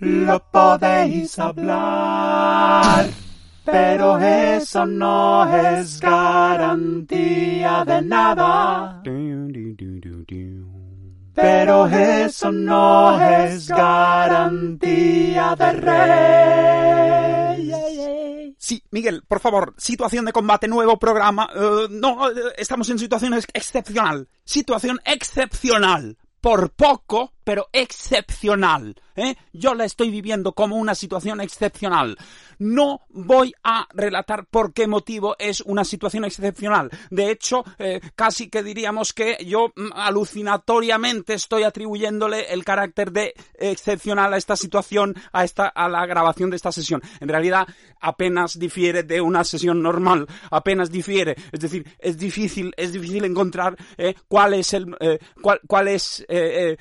lo podéis hablar. Pero eso no es garantía de nada. Pero eso no es garantía de rey. Sí, Miguel, por favor, situación de combate, nuevo programa. Eh, no, eh, estamos en situación ex- excepcional. Situación excepcional. Por poco, pero excepcional. ¿eh? Yo la estoy viviendo como una situación excepcional. No voy a relatar por qué motivo es una situación excepcional. De hecho, eh, casi que diríamos que yo mm, alucinatoriamente estoy atribuyéndole el carácter de excepcional a esta situación, a esta, a la grabación de esta sesión. En realidad, apenas difiere de una sesión normal, apenas difiere. Es decir, es difícil, es difícil encontrar eh, cuál es el, cuál, cuál es, eh,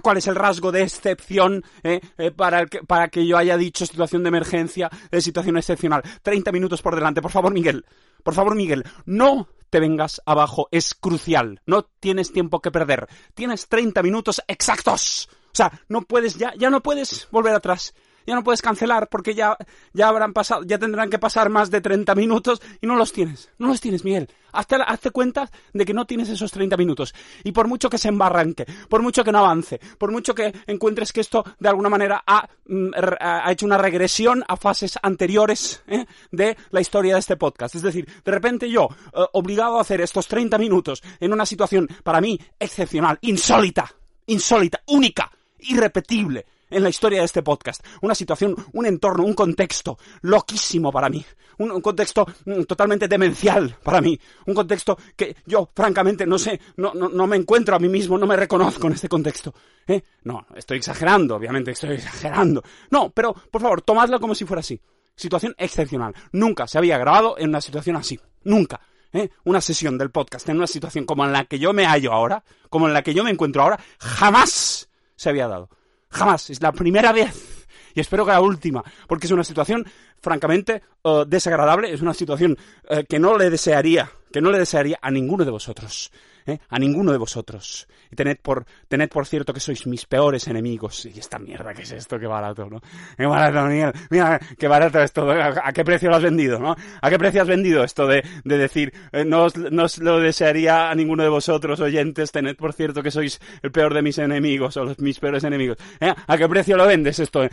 cuál es el rasgo de excepción eh, eh, para, el que, para que yo haya dicho situación de emergencia, de situación excepcional. 30 minutos por delante, por favor, Miguel. Por favor, Miguel, no te vengas abajo, es crucial. No tienes tiempo que perder. Tienes 30 minutos exactos. O sea, no puedes ya, ya no puedes volver atrás. Ya no puedes cancelar porque ya, ya habrán pasado, ya tendrán que pasar más de 30 minutos y no los tienes. No los tienes, Miguel. Hazte, hazte cuenta de que no tienes esos 30 minutos. Y por mucho que se embarranque, por mucho que no avance, por mucho que encuentres que esto de alguna manera ha, mm, ha hecho una regresión a fases anteriores ¿eh? de la historia de este podcast. Es decir, de repente yo, eh, obligado a hacer estos 30 minutos en una situación para mí excepcional, insólita, insólita, única, irrepetible en la historia de este podcast. Una situación, un entorno, un contexto loquísimo para mí. Un, contexto mm, totalmente demencial para mí. Un contexto que yo, francamente, no sé, no, no, no me encuentro a mí mismo, no me reconozco en este contexto. ¿eh? No, estoy exagerando, obviamente, estoy exagerando. No, pero, por favor, tomadlo como si fuera así. Situación excepcional. Nunca se había grabado en una situación así. Nunca. ¿eh? Una sesión del podcast en una situación como en la que yo me hallo ahora, como en la que yo me encuentro ahora, jamás se había dado. Jamás. Es la primera vez. Y espero que la última. Porque es una situación, francamente, eh, desagradable. Es una situación eh, que no le desearía, que no le desearía a ninguno de vosotros. ¿Eh? A ninguno de vosotros. Y tened por, tened por cierto que sois mis peores enemigos. Y esta mierda, ¿qué es esto? Qué barato, ¿no? Qué barato, Miguel. Mira, qué barato esto. ¿A, qué precio lo has vendido, no? ¿A qué precio has vendido esto de, de decir, eh, no, os, no os lo desearía a ninguno de vosotros, oyentes? Tened por cierto que sois el peor de mis enemigos, o los mis peores enemigos. ¿Eh? ¿A qué precio lo vendes esto? ¿Eh?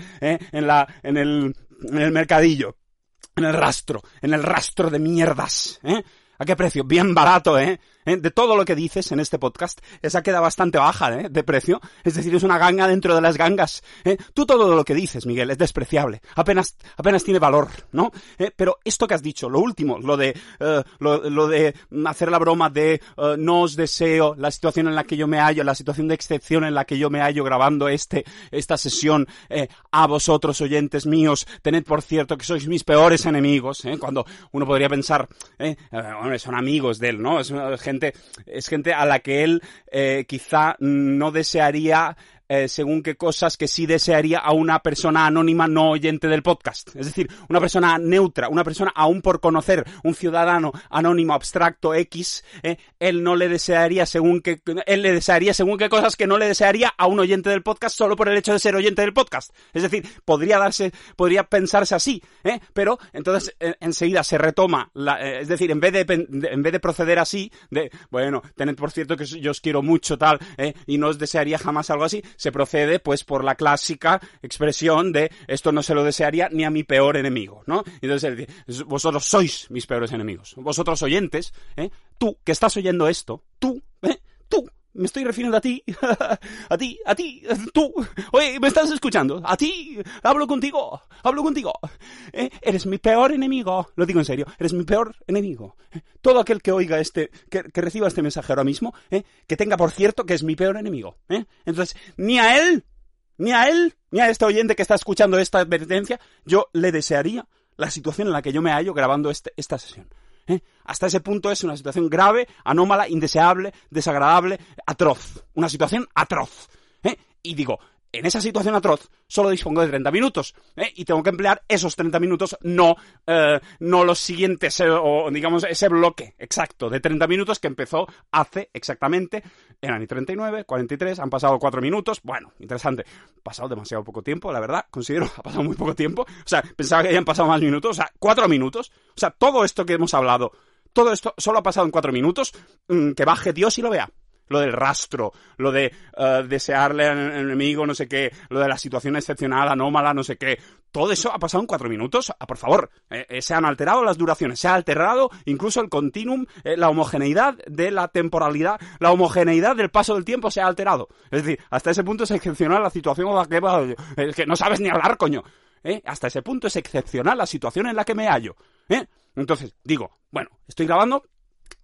En la, en el, en el mercadillo. En el rastro, en el rastro de mierdas, ¿eh? ¿A qué precio? Bien barato, ¿eh? ¿Eh? De todo lo que dices en este podcast, esa queda bastante baja, ¿eh? De precio. Es decir, es una ganga dentro de las gangas. ¿eh? Tú todo lo que dices, Miguel, es despreciable. Apenas, apenas tiene valor, ¿no? Pero esto que has dicho, lo último, lo de, lo, de hacer la broma de eh, no os deseo la situación en la que yo me hallo, la situación de excepción en la que yo me hallo grabando este, esta sesión, a vosotros, oyentes míos, tened por cierto que sois mis peores enemigos. Cuando uno podría pensar, ¿eh? Son amigos de él, ¿no? Es es gente a la que él eh, quizá no desearía eh, según qué cosas que sí desearía a una persona anónima no oyente del podcast. Es decir, una persona neutra, una persona aún por conocer, un ciudadano anónimo abstracto X, eh, él no le desearía según que, él le desearía según qué cosas que no le desearía a un oyente del podcast solo por el hecho de ser oyente del podcast. Es decir, podría darse, podría pensarse así, ¿eh? Pero entonces eh, enseguida se retoma, la, eh, es decir, en vez de- en vez de proceder así, de, bueno, tened por cierto que yo os quiero mucho tal, ¿eh? y no os desearía jamás algo así, se procede pues por la clásica expresión de esto no se lo desearía ni a mi peor enemigo, ¿no? Entonces, vosotros sois mis peores enemigos. Vosotros oyentes, ¿eh? Tú que estás oyendo esto, tú, ¿eh? Tú, me estoy refiriendo a ti, a ti, a ti, tú, oye, ¿me estás escuchando? A ti, hablo contigo, hablo contigo. ¿eh? Eres mi peor enemigo, lo digo en serio, eres mi peor enemigo. ¿eh? Todo aquel que oiga este, que, que reciba este mensaje ahora mismo, ¿eh? que tenga por cierto que es mi peor enemigo. ¿eh? Entonces, ni a él, ni a él, ni a este oyente que está escuchando esta advertencia, yo le desearía la situación en la que yo me hallo grabando este, esta sesión. ¿Eh? Hasta ese punto es una situación grave, anómala, indeseable, desagradable, atroz. Una situación atroz. ¿eh? Y digo, en esa situación atroz solo dispongo de 30 minutos ¿eh? y tengo que emplear esos 30 minutos, no, eh, no los siguientes, eh, o digamos ese bloque exacto de 30 minutos que empezó hace exactamente, eran y 39, 43, han pasado 4 minutos, bueno, interesante, ha pasado demasiado poco tiempo, la verdad, considero, ha pasado muy poco tiempo, o sea, pensaba que habían pasado más minutos, o sea, 4 minutos, o sea, todo esto que hemos hablado, todo esto solo ha pasado en 4 minutos, mm, que baje Dios y lo vea lo del rastro, lo de eh, desearle al enemigo, no sé qué, lo de la situación excepcional, anómala, no sé qué. Todo eso ha pasado en cuatro minutos. Ah, por favor, eh, eh, se han alterado las duraciones, se ha alterado incluso el continuum, la homogeneidad de la temporalidad, la homogeneidad del paso del tiempo se ha alterado. Es decir, hasta ese punto es excepcional la situación en la que, es que no sabes ni hablar, coño. Hasta ese punto es excepcional la situación en la que me hallo. Entonces, digo, bueno, estoy grabando,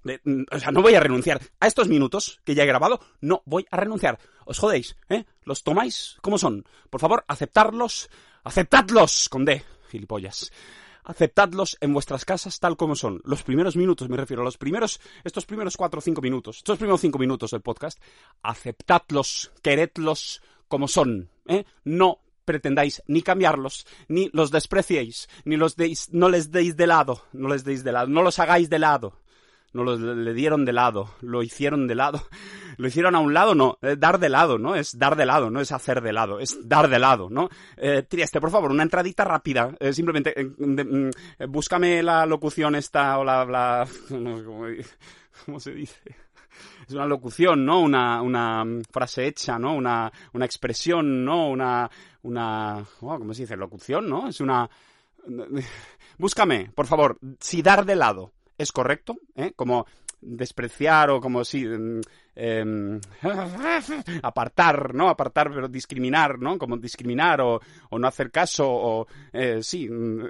o sea, no voy a renunciar a estos minutos que ya he grabado, no voy a renunciar. Os jodéis, ¿eh? ¿Los tomáis como son? Por favor, aceptarlos, aceptadlos con D, gilipollas. Aceptadlos en vuestras casas tal como son. Los primeros minutos, me refiero, a los primeros, estos primeros cuatro o cinco minutos, estos primeros cinco minutos del podcast, aceptadlos, queredlos como son, ¿eh? No pretendáis ni cambiarlos, ni los despreciéis, ni los deis, no les deis de lado, no les deis de lado, no los hagáis de lado no lo le dieron de lado, lo hicieron de lado, lo hicieron a un lado, no, eh, dar de lado, ¿no? Es dar de lado, no es hacer de lado, es dar de lado, ¿no? Eh, Trieste, por favor, una entradita rápida, eh, simplemente mm, búscame la locución esta o la... la ¿cómo, se dice? Es una locución, ¿no? Una, una frase hecha, ¿no? Una, una expresión, ¿no? Una... una oh, ¿Cómo se dice? Locución, ¿no? Es una... Búscame, por favor, si dar de lado es correcto, ¿eh? como despreciar o como si eh, apartar, ¿no? Apartar, pero discriminar, ¿no? Como discriminar o, o no hacer caso o eh, sí. Mm,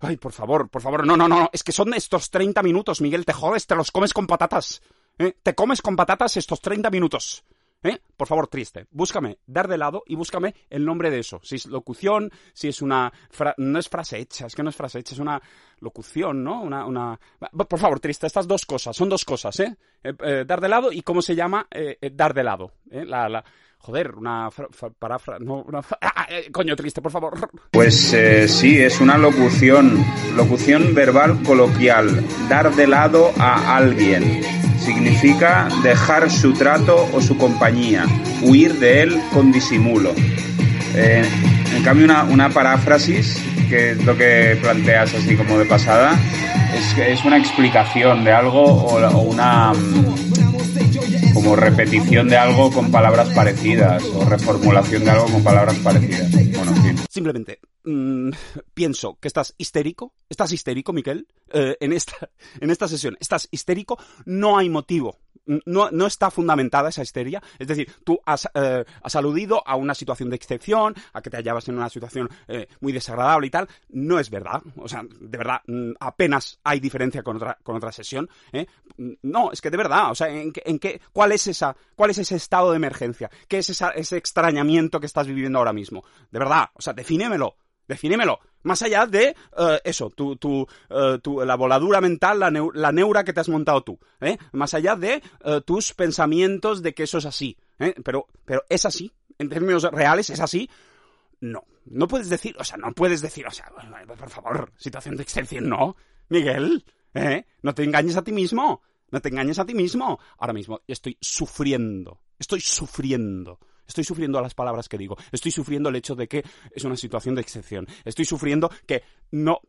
ay, por favor, por favor, no, no, no, es que son estos 30 minutos, Miguel, te jodes, te los comes con patatas. ¿eh? Te comes con patatas estos 30 minutos. ¿Eh? Por favor, triste. Búscame dar de lado y búscame el nombre de eso. Si es locución, si es una... no es frase hecha, es que no es frase hecha, es una locución, ¿no? Una, una... Por favor, triste, estas dos cosas, son dos cosas, ¿eh? eh, eh dar de lado y cómo se llama eh, dar de lado. La, la... Joder, una parafra... No, una... Ah, ah coño, triste, por favor. Pues sí, es una locución. Locución verbal coloquial. Dar de lado a alguien significa dejar su trato o su compañía, huir de él con disimulo. Eh, en cambio, una, una, paráfrasis, que es lo que planteas así como de pasada, es, es una explicación de algo o, una mm, como repetición de algo con palabras parecidas o reformulación de algo con palabras parecidas. Bueno, en fin. Simplemente mm, pienso que estás histérico, estás histérico, Miquel, eh, en, esta, en esta sesión, estás histérico, no hay motivo no, no, está fundamentada esa histeria. Es decir, tú has, eh, aludido a una situación de excepción, a que te hallabas en una situación eh, muy desagradable y tal. No es verdad. O sea, de verdad, mm, apenas hay diferencia con otra, con otra sesión. No, es que de verdad, o sea, ¿en, en qué, cuál, es esa, ¿cuál es ese estado de emergencia? ¿Qué es esa, ese extrañamiento que estás viviendo ahora mismo? De verdad, o sea, defínemelo. Más allá de eh, eso, tu, tu, eh, tu, la voladura mental, la, la, neura que te has montado tú. ¿eh? Más allá de tus pensamientos de que eso es así. Pero, pero es así. En términos reales, es así. No. No puedes decir, o sea, no puedes decir, o sea, por favor, situación de excepción, no. Miguel, No te engañes a ti mismo. No te engañes a ti mismo. Ahora mismo estoy sufriendo. Estoy sufriendo Estoy sufriendo las palabras que digo. Estoy sufriendo el hecho de que es una situación de excepción. Estoy sufriendo que no,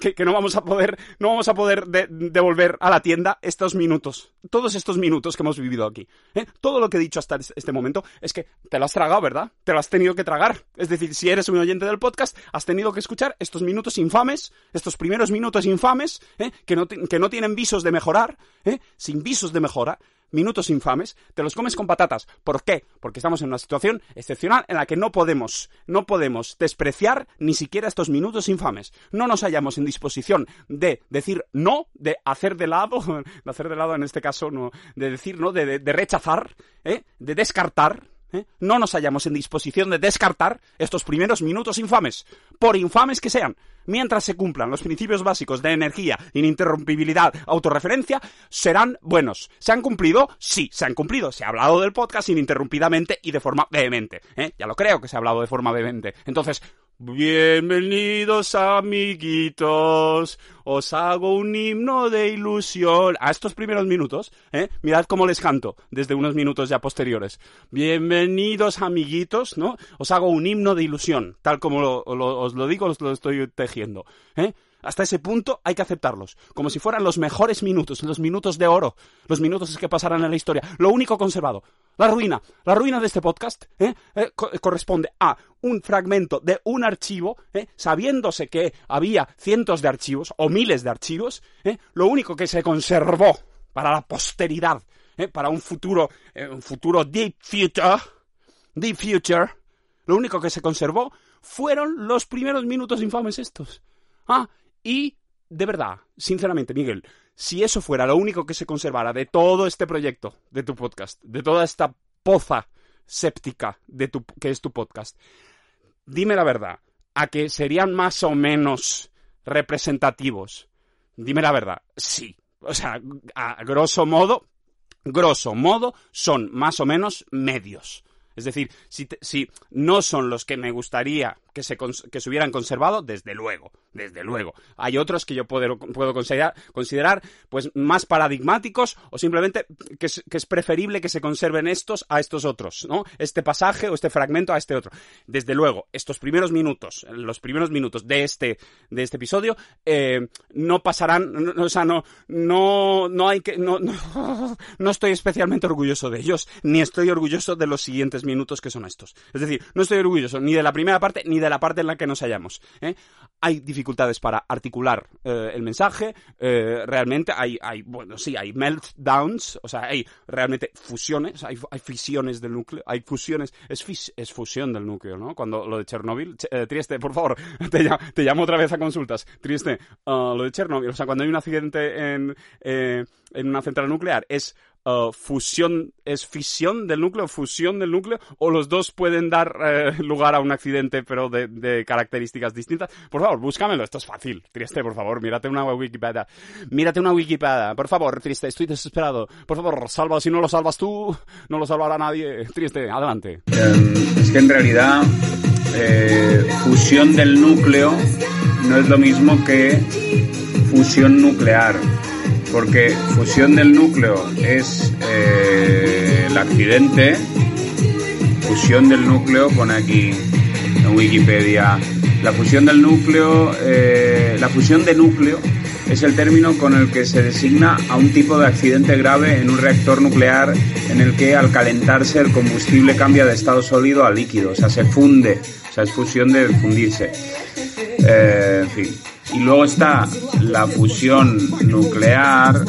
que, no vamos a poder, no vamos a poder devolver a la tienda estos minutos. Todos estos minutos que hemos vivido aquí. ¿eh? Todo lo que he dicho hasta este momento es que te lo has tragado, ¿verdad? Te lo has tenido que tragar. Es decir, si eres un oyente del podcast, has tenido que escuchar estos minutos infames, estos primeros minutos infames, ¿eh? que, no, que no tienen visos de mejorar, ¿eh? sin visos de mejora, minutos infames, te los comes con patatas. ¿Por qué? Porque estamos en una situación excepcional en la que no podemos, no podemos despreciar ni siquiera estos minutos infames. No nos hallamos en disposición de decir no, de hacer de lado, de hacer de lado en este caso, no, de decir no, de, rechazar, ¿eh? de descartar, ¿eh? no nos hallamos en disposición de descartar estos primeros minutos infames, por infames que sean, mientras se cumplan los principios básicos de energía, ininterrumpibilidad, autorreferencia, serán buenos. ¿Se han cumplido? Sí, se han cumplido. Se ha hablado del podcast ininterrumpidamente y de forma vehemente. ¿eh? Ya lo creo que se ha hablado de forma vehemente. Entonces, Bienvenidos amiguitos, os hago un himno de ilusión. A estos primeros minutos, ¿eh? Mirad cómo les canto desde unos minutos ya posteriores. Bienvenidos amiguitos, ¿no? Os hago un himno de ilusión, tal como os lo digo, os lo estoy tejiendo, ¿eh? Hasta ese punto hay que aceptarlos, como si fueran los mejores minutos, los minutos de oro, los minutos que pasarán en la historia. Lo único conservado. La ruina, la ruina de este podcast ¿eh? Eh, corresponde a un fragmento de un archivo, ¿eh? sabiéndose que había cientos de archivos o miles de archivos, lo único que se conservó para la posteridad, para un futuro, un futuro deep future, deep future, lo único que se conservó fueron los primeros minutos infames estos. Ah, y, de verdad, sinceramente, Miguel, si eso fuera lo único que se conservara de todo este proyecto, de tu podcast, de toda esta poza séptica de tu, que es tu podcast, dime la verdad, ¿a que serían más o menos representativos? Dime la verdad, sí. O sea, a grosso modo, grosso modo, son más o menos medios. Es decir, si, si no son los que me gustaría que se, que se hubieran conservado, desde luego, desde luego. Hay otros que yo puedo, puedo considerar, considerar, pues, más paradigmáticos o simplemente que es, preferible que se conserven estos a estos otros, ¿no? Este pasaje o este fragmento a este otro. Desde luego, estos primeros minutos, los primeros minutos de este, de este episodio, eh, no pasarán, o sea, no, no, no hay que, no, no, no estoy especialmente orgulloso de ellos, ni estoy orgulloso de los siguientes minutos que son estos. Es decir, no estoy orgulloso ni de la primera parte ni de la parte en la que nos hallamos. ¿eh? Hay dificultades para articular eh, el mensaje, eh, realmente hay, hay, bueno, sí, hay meltdowns, o sea, hay realmente fusiones, hay, hay fisiones del núcleo, hay fusiones, es, fusión del núcleo, ¿no? Cuando lo de Chernobyl, Trieste, por favor, te, llamo otra vez a consultas, Trieste, uh, lo de Chernobyl, o sea, cuando hay un accidente en, en una central nuclear, es Uh, fusión, es fisión del núcleo, fusión del núcleo, o los dos pueden dar eh, lugar a un accidente, pero de, características distintas. Por favor, búscamelo, esto es fácil. Triste, por favor, mírate una Wikipedia. Mírate una Wikipedia, por favor, triste, estoy desesperado. Por favor, salva, si no lo salvas tú, no lo salvará nadie. Triste, adelante. Em, es que en realidad, eh, fusión del núcleo no es lo mismo que fusión nuclear porque fusión del núcleo es eh, el accidente, fusión del núcleo, pone aquí en Wikipedia, la fusión del núcleo, eh, la fusión de núcleo es el término con el que se designa a un tipo de accidente grave en un reactor nuclear en el que al calentarse el combustible cambia de estado sólido a líquido, o sea, se funde, o sea, es fusión de fundirse. Eh, en fin. Y luego está la fusión nuclear,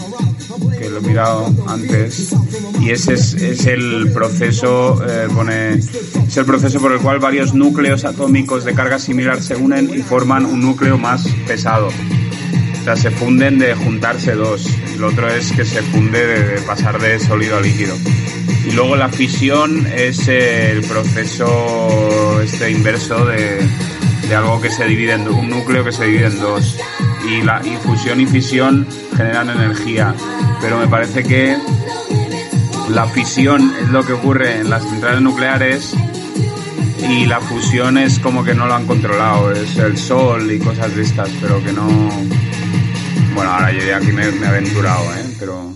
que lo he mirado antes, y ese es, el proceso, eh, pone, es el proceso por el cual varios núcleos atómicos de carga similar se unen y forman un núcleo más pesado. O sea, se funden de juntarse dos. Y lo otro es que se funde de pasar de sólido a líquido. Y luego la fisión es el proceso este inverso de, de algo que se divide en un núcleo que se divide en dos. Y la infusión y fisión generan energía. Pero me parece que la fisión es lo que ocurre en las centrales nucleares y la fusión es como que no lo han controlado. Es el sol y cosas de estas, pero que no. Bueno, ahora yo ya aquí me, me he aventurado, ¿eh? Pero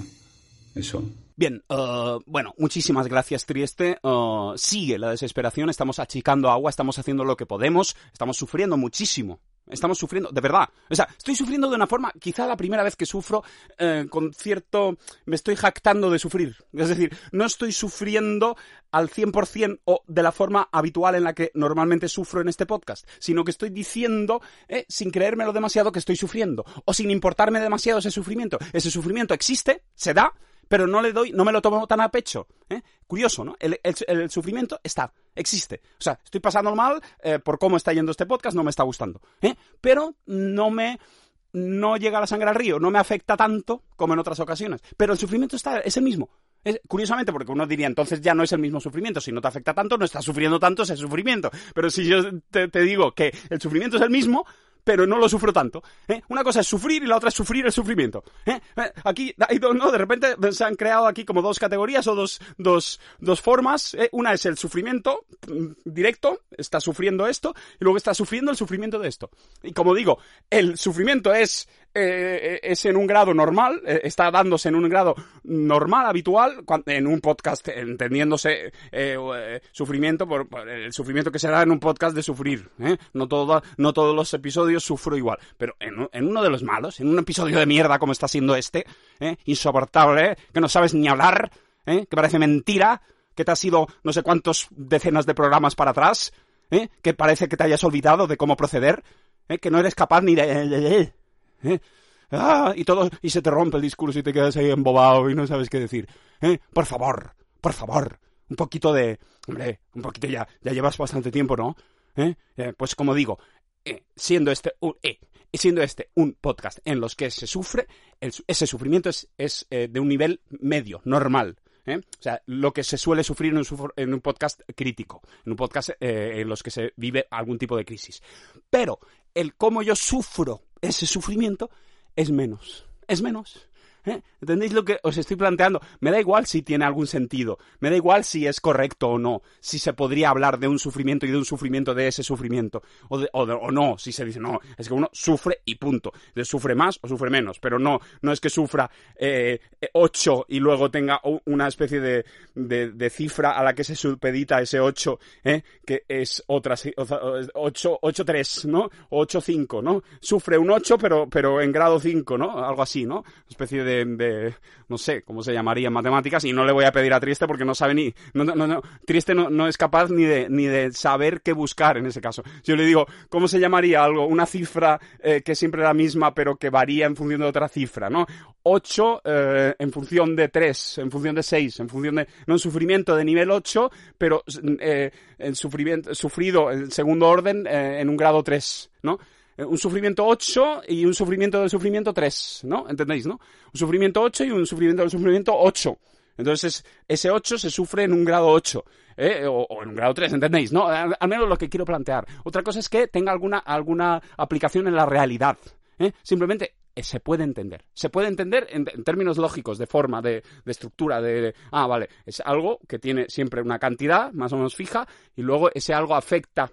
eso. Bien, uh, bueno, muchísimas gracias Trieste. Uh, sigue la desesperación, estamos achicando agua, estamos haciendo lo que podemos, estamos sufriendo muchísimo. Estamos sufriendo, de verdad. O sea, estoy sufriendo de una forma, quizá la primera vez que sufro, eh, con cierto... Me estoy jactando de sufrir. Es decir, no estoy sufriendo al 100% o de la forma habitual en la que normalmente sufro en este podcast, sino que estoy diciendo, eh, sin creérmelo demasiado, que estoy sufriendo. O sin importarme demasiado ese sufrimiento. Ese sufrimiento existe, se da, pero no le doy, no me lo tomo tan a pecho. ¿eh? Curioso, ¿no? El, sufrimiento está, existe. O sea, estoy pasando mal eh, por cómo está yendo este podcast, no me está gustando. ¿eh? Pero no me no llega la sangre al río, no me afecta tanto como en otras ocasiones. Pero el sufrimiento está, es el mismo. Es, curiosamente, porque uno diría, entonces ya no es el mismo sufrimiento. Si no te afecta tanto, no estás sufriendo tanto ese sufrimiento. Pero si yo te, te digo que el sufrimiento es el mismo, pero no lo sufro tanto. ¿eh? Una cosa es sufrir y la otra es sufrir el sufrimiento. ¿eh? Eh, Aquí, ¿no? De repente se han creado aquí como dos categorías o dos, dos, dos formas. Una es el sufrimiento directo, está sufriendo esto, y luego está sufriendo el sufrimiento de esto. Y como digo, el sufrimiento es eh, es en un grado normal, eh, está dándose en un grado normal, habitual, en un podcast, entendiéndose eh, eh, sufrimiento por, el sufrimiento que se da en un podcast de sufrir. ¿eh? No, todo, no todos los episodios sufro igual, pero en, en uno de los malos, en un episodio de mierda como está siendo este, ¿eh? insoportable, que no sabes ni hablar, ¿eh? que parece mentira, que te has ido no sé cuántos decenas de programas para atrás, ¿eh? que parece que te hayas olvidado de cómo proceder, ¿eh? que no eres capaz ni de... ¿eh? Ah, y todo, y se te rompe el discurso y te quedas ahí embobado y no sabes qué decir. ¿eh? Por favor, por favor, un poquito de, hombre, un poquito ya, ya llevas bastante tiempo, ¿no? ¿Eh? Eh, pues como digo, eh, siendo este un, eh, siendo este un podcast en los que se sufre, el ese sufrimiento es, es eh, de un nivel medio, normal. ¿eh? O sea, lo que se suele sufrir en un, en un podcast crítico, en un podcast eh, en los que se vive algún tipo de crisis. Pero el cómo yo sufro ese sufrimiento es menos. Es menos. ¿Eh? ¿Entendéis lo que os estoy planteando? Me da igual si tiene algún sentido, me da igual si es correcto o no, si se podría hablar de un sufrimiento y de un sufrimiento de ese sufrimiento, o, de- o de- o no, si se dice, no, es que uno sufre y punto. Entonces, sufre más o sufre menos, pero no, no es que sufra eh, 8 y luego tenga una especie de, de, de cifra a la que se supedita ese 8, ¿eh? que es otra, si- o sea, 8, 8-3, ¿no? O 8-5, ¿no? Sufre un 8, pero, pero en grado 5, ¿no? Algo así, ¿no? Especie de, de, no sé, cómo se llamaría en matemáticas, y no le voy a pedir a Trieste porque no sabe ni, no, no, no, Trieste no, no es capaz ni de, ni de saber qué buscar en ese caso. Yo le digo, ¿cómo se llamaría algo? Una cifra eh, que siempre es la misma, pero que varía en función de otra cifra, ¿no? 8 eh, en función de 3, en función de 6, en función de, no, un sufrimiento de nivel 8, pero eh, el sufrimiento, sufrido en segundo orden en un grado 3, ¿no? Eh, Un sufrimiento 8 y un sufrimiento del sufrimiento 3, ¿no? ¿Entendéis, no? Un sufrimiento 8 y un sufrimiento del sufrimiento 8. Entonces, ese 8 se sufre en un grado 8, ¿eh? o, en un grado 3, ¿entendéis? ¿No? Al, menos lo que quiero plantear. Otra cosa es que tenga alguna, alguna aplicación en la realidad. ¿eh? Simplemente eh, se puede entender. Se puede entender en, en términos lógicos, de forma, de, de estructura, de, de, Ah, vale, es algo que tiene siempre una cantidad más o menos fija y luego ese algo afecta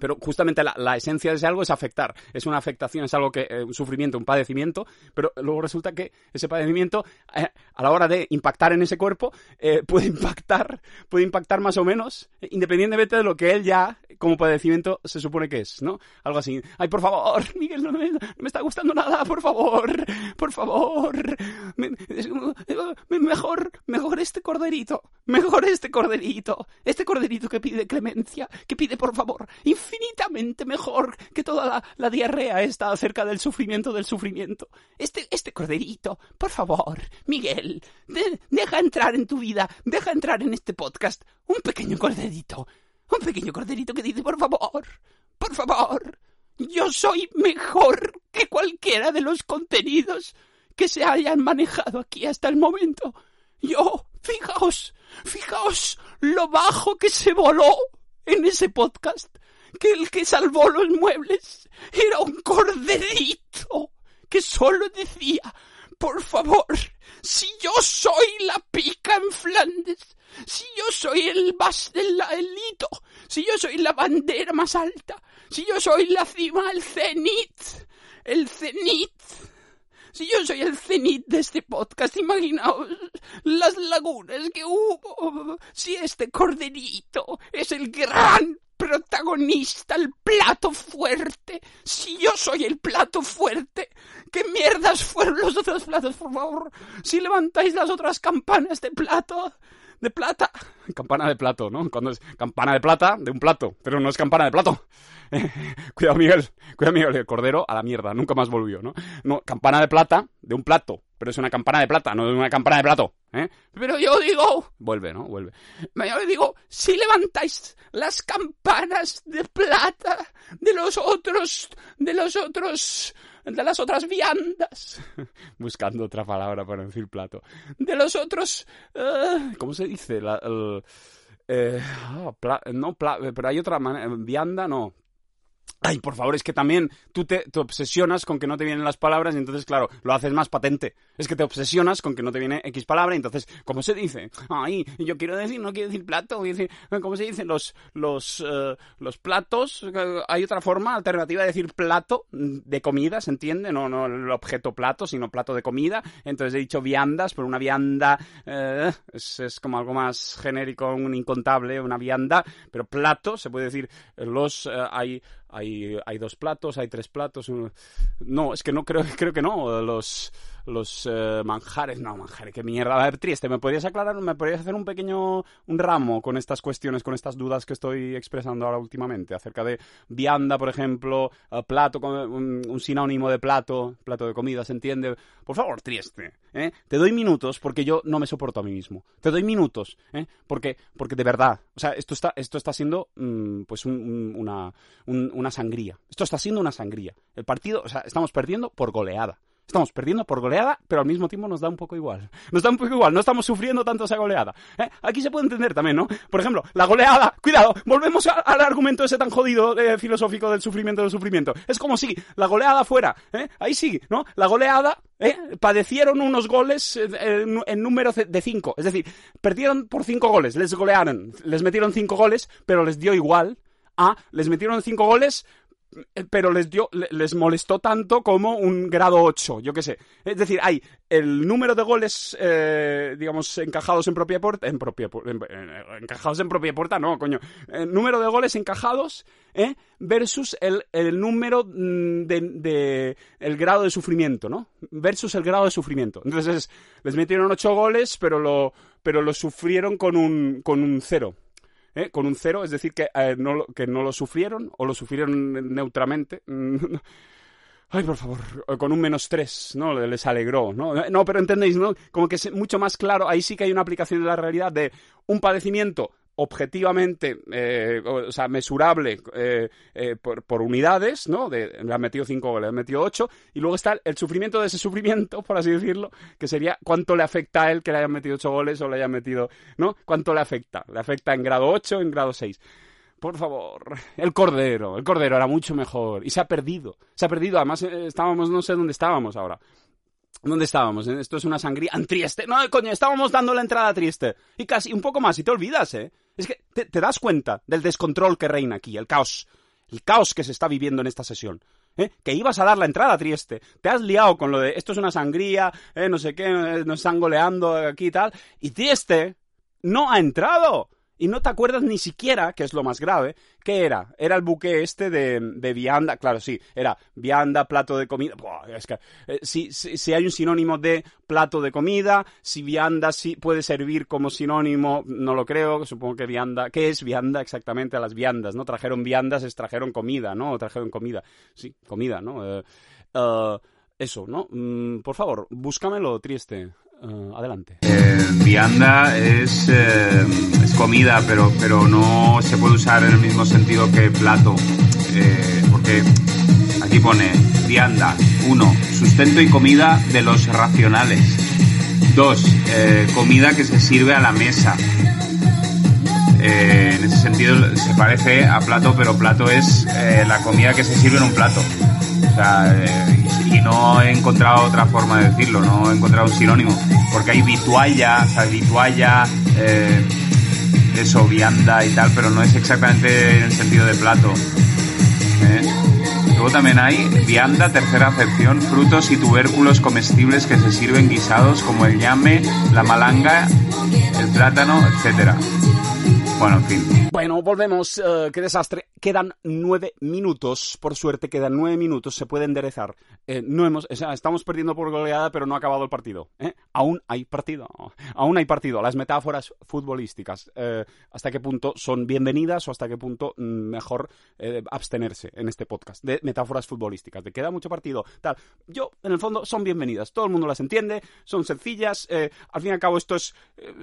pero justamente la, esencia de ese algo es afectar. Es una afectación, es algo que, eh, un sufrimiento, un padecimiento, pero luego resulta que ese padecimiento, eh, a la hora de impactar en ese cuerpo, eh, puede impactar, puede impactar más o menos, eh, independientemente de lo que él ya, como padecimiento, se supone que es, ¿no? Algo así. Ay, por favor, Miguel, no me, está gustando nada, por favor, por favor. Me, mejor, mejor este corderito, mejor este corderito, este corderito que pide clemencia, que pide por favor, infinitamente mejor que toda la, la, diarrea esta acerca del sufrimiento del sufrimiento. Este, este corderito, por favor, Miguel, de, deja entrar en tu vida, deja entrar en este podcast un pequeño corderito, un pequeño corderito que dice, por favor, por favor, yo soy mejor que cualquiera de los contenidos que se hayan manejado aquí hasta el momento. Yo, fijaos, fijaos lo bajo que se voló en ese podcast que el que salvó los muebles era un corderito que solo decía, por favor, si yo soy la pica en Flandes, si yo soy el más el, el hito, si yo soy la bandera más alta, si yo soy la cima, el cenit, el cenit, si yo soy el cenit de este podcast, imaginaos las lagunas que hubo, si este corderito es el gran protagonista, el plato fuerte. Si yo soy el plato fuerte, ¿qué mierdas fueron los otros platos, por favor? Si levantáis las otras campanas de plato, de plata. Campana de plato, ¿no? Cuando es campana de plata de un plato, pero no es campana de plato. cuidado, Miguel. Cuidado, Miguel. El cordero a la mierda. Nunca más volvió, ¿no? No, campana de plata de un plato. Pero es una campana de plata, no es una campana de plato. ¿eh? Pero yo digo... Vuelve, ¿no? Vuelve. Yo digo, si levantáis las campanas de plata de los otros... De los otros de las otras viandas. Buscando otra palabra para decir plato. De los otros... eh, ¿Cómo se dice? La, el- eh, ah, pla- no, pla- pero hay otra manera. Vianda, no. Ay, por favor, es que también tú te, obsesionas con que no te vienen las palabras y entonces, claro, lo haces más patente. Es que te obsesionas con que no te viene X palabra y entonces, ¿cómo se dice? Ay, yo quiero decir, no quiero decir plato, decir, ¿cómo se dice? Los, los, eh, los platos, eh, hay otra forma alternativa de decir plato de comida, ¿se entiende? No, no el objeto plato, sino plato de comida. Entonces he dicho viandas, pero una vianda eh, es, como algo más genérico, un incontable, una vianda, pero plato, se puede decir, los, hay, hay, hay dos platos, hay tres platos. No, es que no creo, creo que no. Los, los eh, manjares, no, manjares, qué mierda. A ver, triste, ¿me podrías aclarar, me podrías hacer un pequeño, un ramo con estas cuestiones, con estas dudas que estoy expresando ahora últimamente? Acerca de vianda, por ejemplo, eh, plato, un, un sinónimo de plato, plato de comida, ¿se entiende? Por favor, Trieste, ¿eh? Te doy minutos porque yo no me soporto a mí mismo. Te doy minutos, ¿eh? Porque, porque de verdad, o sea, esto está, esto está siendo, mm, pues, un- un- una, un- una sangría. Esto está siendo una sangría. El partido, o sea, estamos perdiendo por goleada. Estamos perdiendo por goleada, pero al mismo tiempo nos da un poco igual. Nos da un poco igual, no estamos sufriendo tanto esa goleada. ¿eh? Aquí se puede entender también, ¿no? Por ejemplo, la goleada, cuidado, volvemos al argumento ese tan jodido eh, filosófico del sufrimiento del sufrimiento. Es como si la goleada fuera, ¿eh? Ahí sí, ¿no? La goleada, ¿eh? Padecieron unos goles en, número de cinco. Es decir, perdieron por cinco goles, les golearon, les metieron cinco goles, pero les dio igual a, les metieron cinco goles, pero les dio, le- les molestó tanto como un grado 8, yo qué sé. Es decir, hay el número de goles, eh, digamos, encajados en propia puerta, en propia en- en- encajados en propia puerta, no, coño. El número de goles encajados, ¿eh? Versus el, el número mm, de, de- el grado de sufrimiento, ¿no? Versus el grado de sufrimiento. Entonces, es- les metieron 8 goles, pero lo, pero lo sufrieron con un, con un cero. ¿Eh? con un cero, es decir, que, eh, no, que no lo sufrieron o lo sufrieron neutramente. Ay, por favor, con un menos tres, ¿no? Les alegró, ¿no? No, pero entendéis, ¿no? Como que es mucho más claro, ahí sí que hay una aplicación de la realidad de un padecimiento objetivamente, eh, o, sea, mesurable eh, eh, por, unidades, ¿no? De, le han metido cinco goles, le han metido ocho, y luego está el sufrimiento de ese sufrimiento, por así decirlo, que sería cuánto le afecta a él que le hayan metido ocho goles o le hayan metido, ¿no? ¿Cuánto le afecta? ¿Le afecta en grado 8 en grado 6? Por favor, el Cordero, el Cordero era mucho mejor y se ha perdido, se ha perdido, además estábamos, no sé dónde estábamos ahora. ¿Dónde estábamos? Esto es una sangría. ¡En Trieste! No, coño, estábamos dando la entrada a Trieste. Y casi un poco más, y te olvidas, ¿eh? Es que te, das cuenta del descontrol que reina aquí, el caos. El caos que se está viviendo en esta sesión. ¿eh? Que ibas a dar la entrada a Trieste. Te has liado con lo de esto es una sangría, ¿eh? no sé qué, eh, nos están goleando aquí y tal. Y Trieste no ha entrado. Y no te acuerdas ni siquiera, que es lo más grave, ¿qué era? Era el buque este de, de vianda, claro, sí, era vianda, plato de comida. Es que, eh, si, si, hay un sinónimo de plato de comida, si vianda sí puede servir como sinónimo, no lo creo, supongo que vianda, ¿qué es vianda exactamente? A las viandas, ¿no? Trajeron viandas, es trajeron comida, ¿no? Trajeron comida, sí, comida, ¿no? Eh, eh, eso, ¿no? Mm, por favor, búscamelo, Trieste. Eh, adelante. Eh, vianda es, eh, es comida, pero, pero no se puede usar en el mismo sentido que plato. Eh, porque aquí pone vianda. Uno, sustento y comida de los racionales. Dos, eh, comida que se sirve a la mesa. Eh, en ese sentido se parece a plato, pero plato es la comida que se sirve en un plato. O sea, eh, y, no he encontrado otra forma de decirlo, no he encontrado un sinónimo. Porque hay vitualla, o sea, vitualla, eh, eso, vianda y tal, pero no es exactamente en el sentido de plato. ¿eh? Luego también hay vianda, tercera acepción, frutos y tubérculos comestibles que se sirven guisados como el llame, la malanga, el plátano, etcétera. Bueno, en fin. Bueno, volvemos. eh, qué desastre. Quedan nueve minutos. Por suerte, quedan nueve minutos. Se puede enderezar. Eh, no hemos, estamos perdiendo por goleada, pero no ha acabado el partido. ¿eh? Aún hay partido. Aún hay partido. Las metáforas futbolísticas. ¿Hasta qué punto son bienvenidas o hasta qué punto mm, mejor abstenerse en este podcast de metáforas futbolísticas? De queda mucho partido. Tal. Yo, en el fondo, son bienvenidas. Todo el mundo las entiende. Son sencillas. al fin y al cabo, esto es.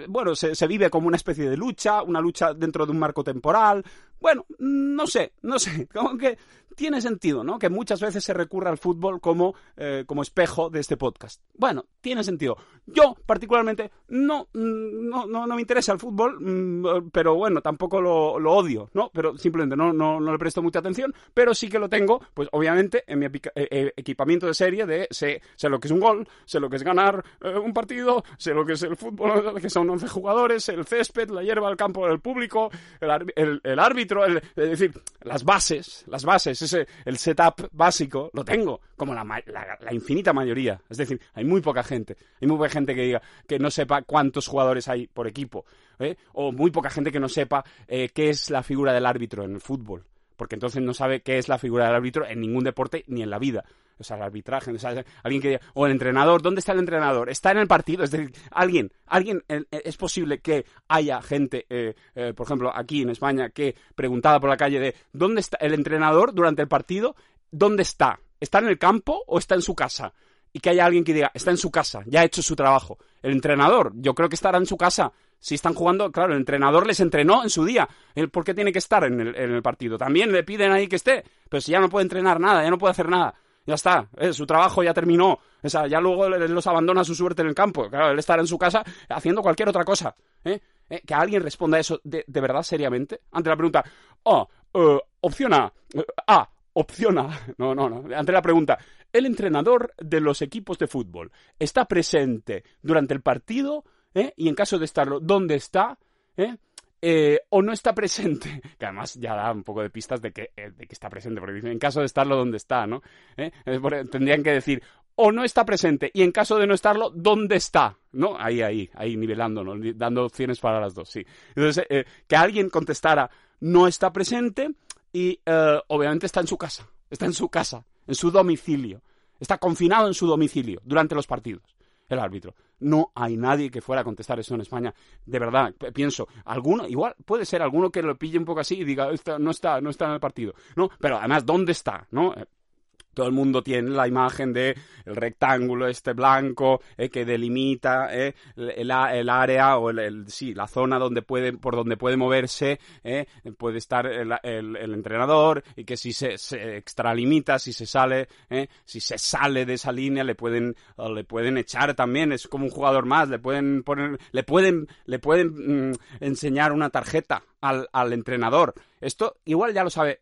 bueno, se, se vive como una especie de lucha. Una lucha dentro de un marco temporal. bueno, no sé, no sé, como que tiene sentido, ¿no? Que muchas veces se recurra al fútbol como, eh, como espejo de este podcast. Bueno, tiene sentido. Yo, particularmente, no, no, no, no me interesa el fútbol, mm, pero bueno, tampoco lo, odio, ¿no? Pero simplemente no, no, no le presto mucha atención, pero sí que lo tengo, pues obviamente, en mi eh, eh, equipamiento de serie de sé, sé lo que es un gol, sé lo que es ganar un partido, sé lo que es el fútbol, que son 11 jugadores, el césped, la hierba, el campo del público, el, el, el árbitro, es decir, las bases, las bases el setup básico, lo tengo, como la, la, infinita mayoría. Es decir, hay muy poca gente, hay muy poca gente que diga que no sepa cuántos jugadores hay por equipo, ¿eh? o muy poca gente que no sepa eh, qué es la figura del árbitro en el fútbol, porque entonces no sabe qué es la figura del árbitro en ningún deporte ni en la vida o sea, el arbitraje, o alguien que o el entrenador, ¿dónde está el entrenador? ¿Está en el partido? Es decir, alguien, alguien, eh, eh, es posible que haya gente, eh, por ejemplo, aquí en España, que preguntaba por la calle de, ¿dónde está el entrenador durante el partido? ¿Dónde está? ¿Está en el campo o está en su casa? Y que haya alguien que diga, está en su casa, ya ha hecho su trabajo. El entrenador, yo creo que estará en su casa. Si están jugando, claro, el entrenador les entrenó en su día. ¿Por qué tiene que estar en el, en el partido? También le piden ahí que esté. Pero si ya no puede entrenar nada, ya no puede hacer nada ya está, eh, su trabajo ya terminó, o sea, ya luego los abandona su suerte en el campo, claro, él estará en su casa haciendo cualquier otra cosa, ¿eh? ¿Eh? Que alguien responda eso de, verdad seriamente, ante la pregunta, oh, opción A, A, opción A, no, no, no, ante la pregunta, ¿el entrenador de los equipos de fútbol está presente durante el partido? Y en caso de estarlo, ¿dónde está? Eh, o no está presente, que además ya da un poco de pistas de que, eh, está presente, porque en caso de estarlo, ¿dónde está? ¿no? ¿Eh? Tendrían que decir, o no está presente, y en caso de no estarlo, ¿dónde está? ¿No? Ahí, ahí, ahí, nivelando, dando opciones para las dos, sí. Entonces, que alguien contestara, no está presente, y obviamente está en su casa, está en su casa, en su domicilio, está confinado en su domicilio durante los partidos el árbitro. No hay nadie que fuera a contestar eso en España. De verdad, pienso, alguno, igual puede ser alguno que lo pille un poco así y diga, no está, no está en el partido. No, pero además, ¿dónde está? ¿No? Todo el mundo tiene la imagen de el rectángulo este blanco eh, que delimita eh, el, área o el, sí la zona donde puede por donde puede moverse eh, puede estar el, entrenador y que si se, extralimita si se sale si se sale de esa línea le pueden le pueden echar también es como un jugador más le pueden poner le pueden le pueden mm, enseñar una tarjeta al, al, entrenador. Esto igual ya lo sabe,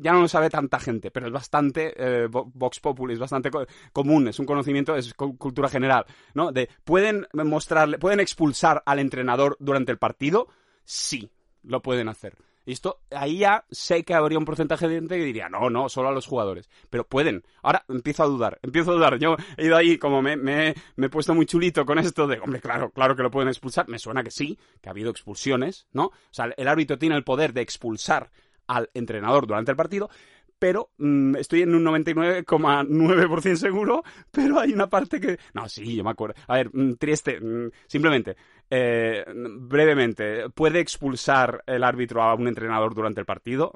ya no lo sabe tanta gente, pero es bastante eh, Vox Populi, es bastante común, es un conocimiento, es cultura general, ¿no? De, ¿pueden mostrarle, pueden expulsar al entrenador durante el partido? Sí, lo pueden hacer. Y esto, ahí ya sé que habría un porcentaje de gente que diría, no, no, solo a los jugadores. Pero pueden. Ahora empiezo a dudar, empiezo a dudar. Yo he ido ahí, como me, me, me he puesto muy chulito con esto de, hombre, claro, claro que lo pueden expulsar. Me suena que sí, que ha habido expulsiones, ¿no? O sea, el árbitro tiene el poder de expulsar al entrenador durante el partido, pero mm, estoy en un 99,9% seguro, pero hay una parte que... No, sí, yo me acuerdo. A ver, mm, triste, mm, simplemente, eh, brevemente, ¿puede expulsar el árbitro a un entrenador durante el partido?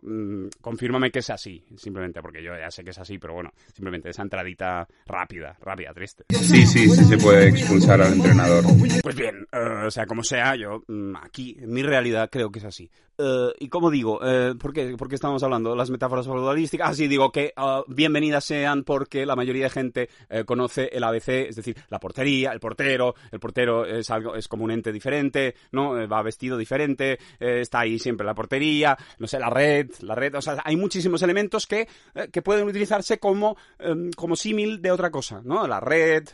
confírmame que es así, simplemente, porque yo ya sé que es así, pero bueno, simplemente esa entradita rápida, rápida, triste. Sí, sí, sí se puede expulsar al entrenador. Pues bien, eh, o sea, como sea, yo aquí, en mi realidad, creo que es así. Eh, y como digo, ¿por qué, ¿por, qué, estamos hablando? Las metáforas futbolísticas así ah, digo que ah, bienvenidas sean porque la mayoría de gente conoce el ABC, es decir, la portería, el portero, el portero es algo, es como un ente diferente, ¿no? Eh, va vestido diferente, eh, está ahí siempre la portería, no sé, la red, la red, o sea, hay muchísimos elementos que, que pueden utilizarse como, em, como símil de otra cosa, ¿no? La red,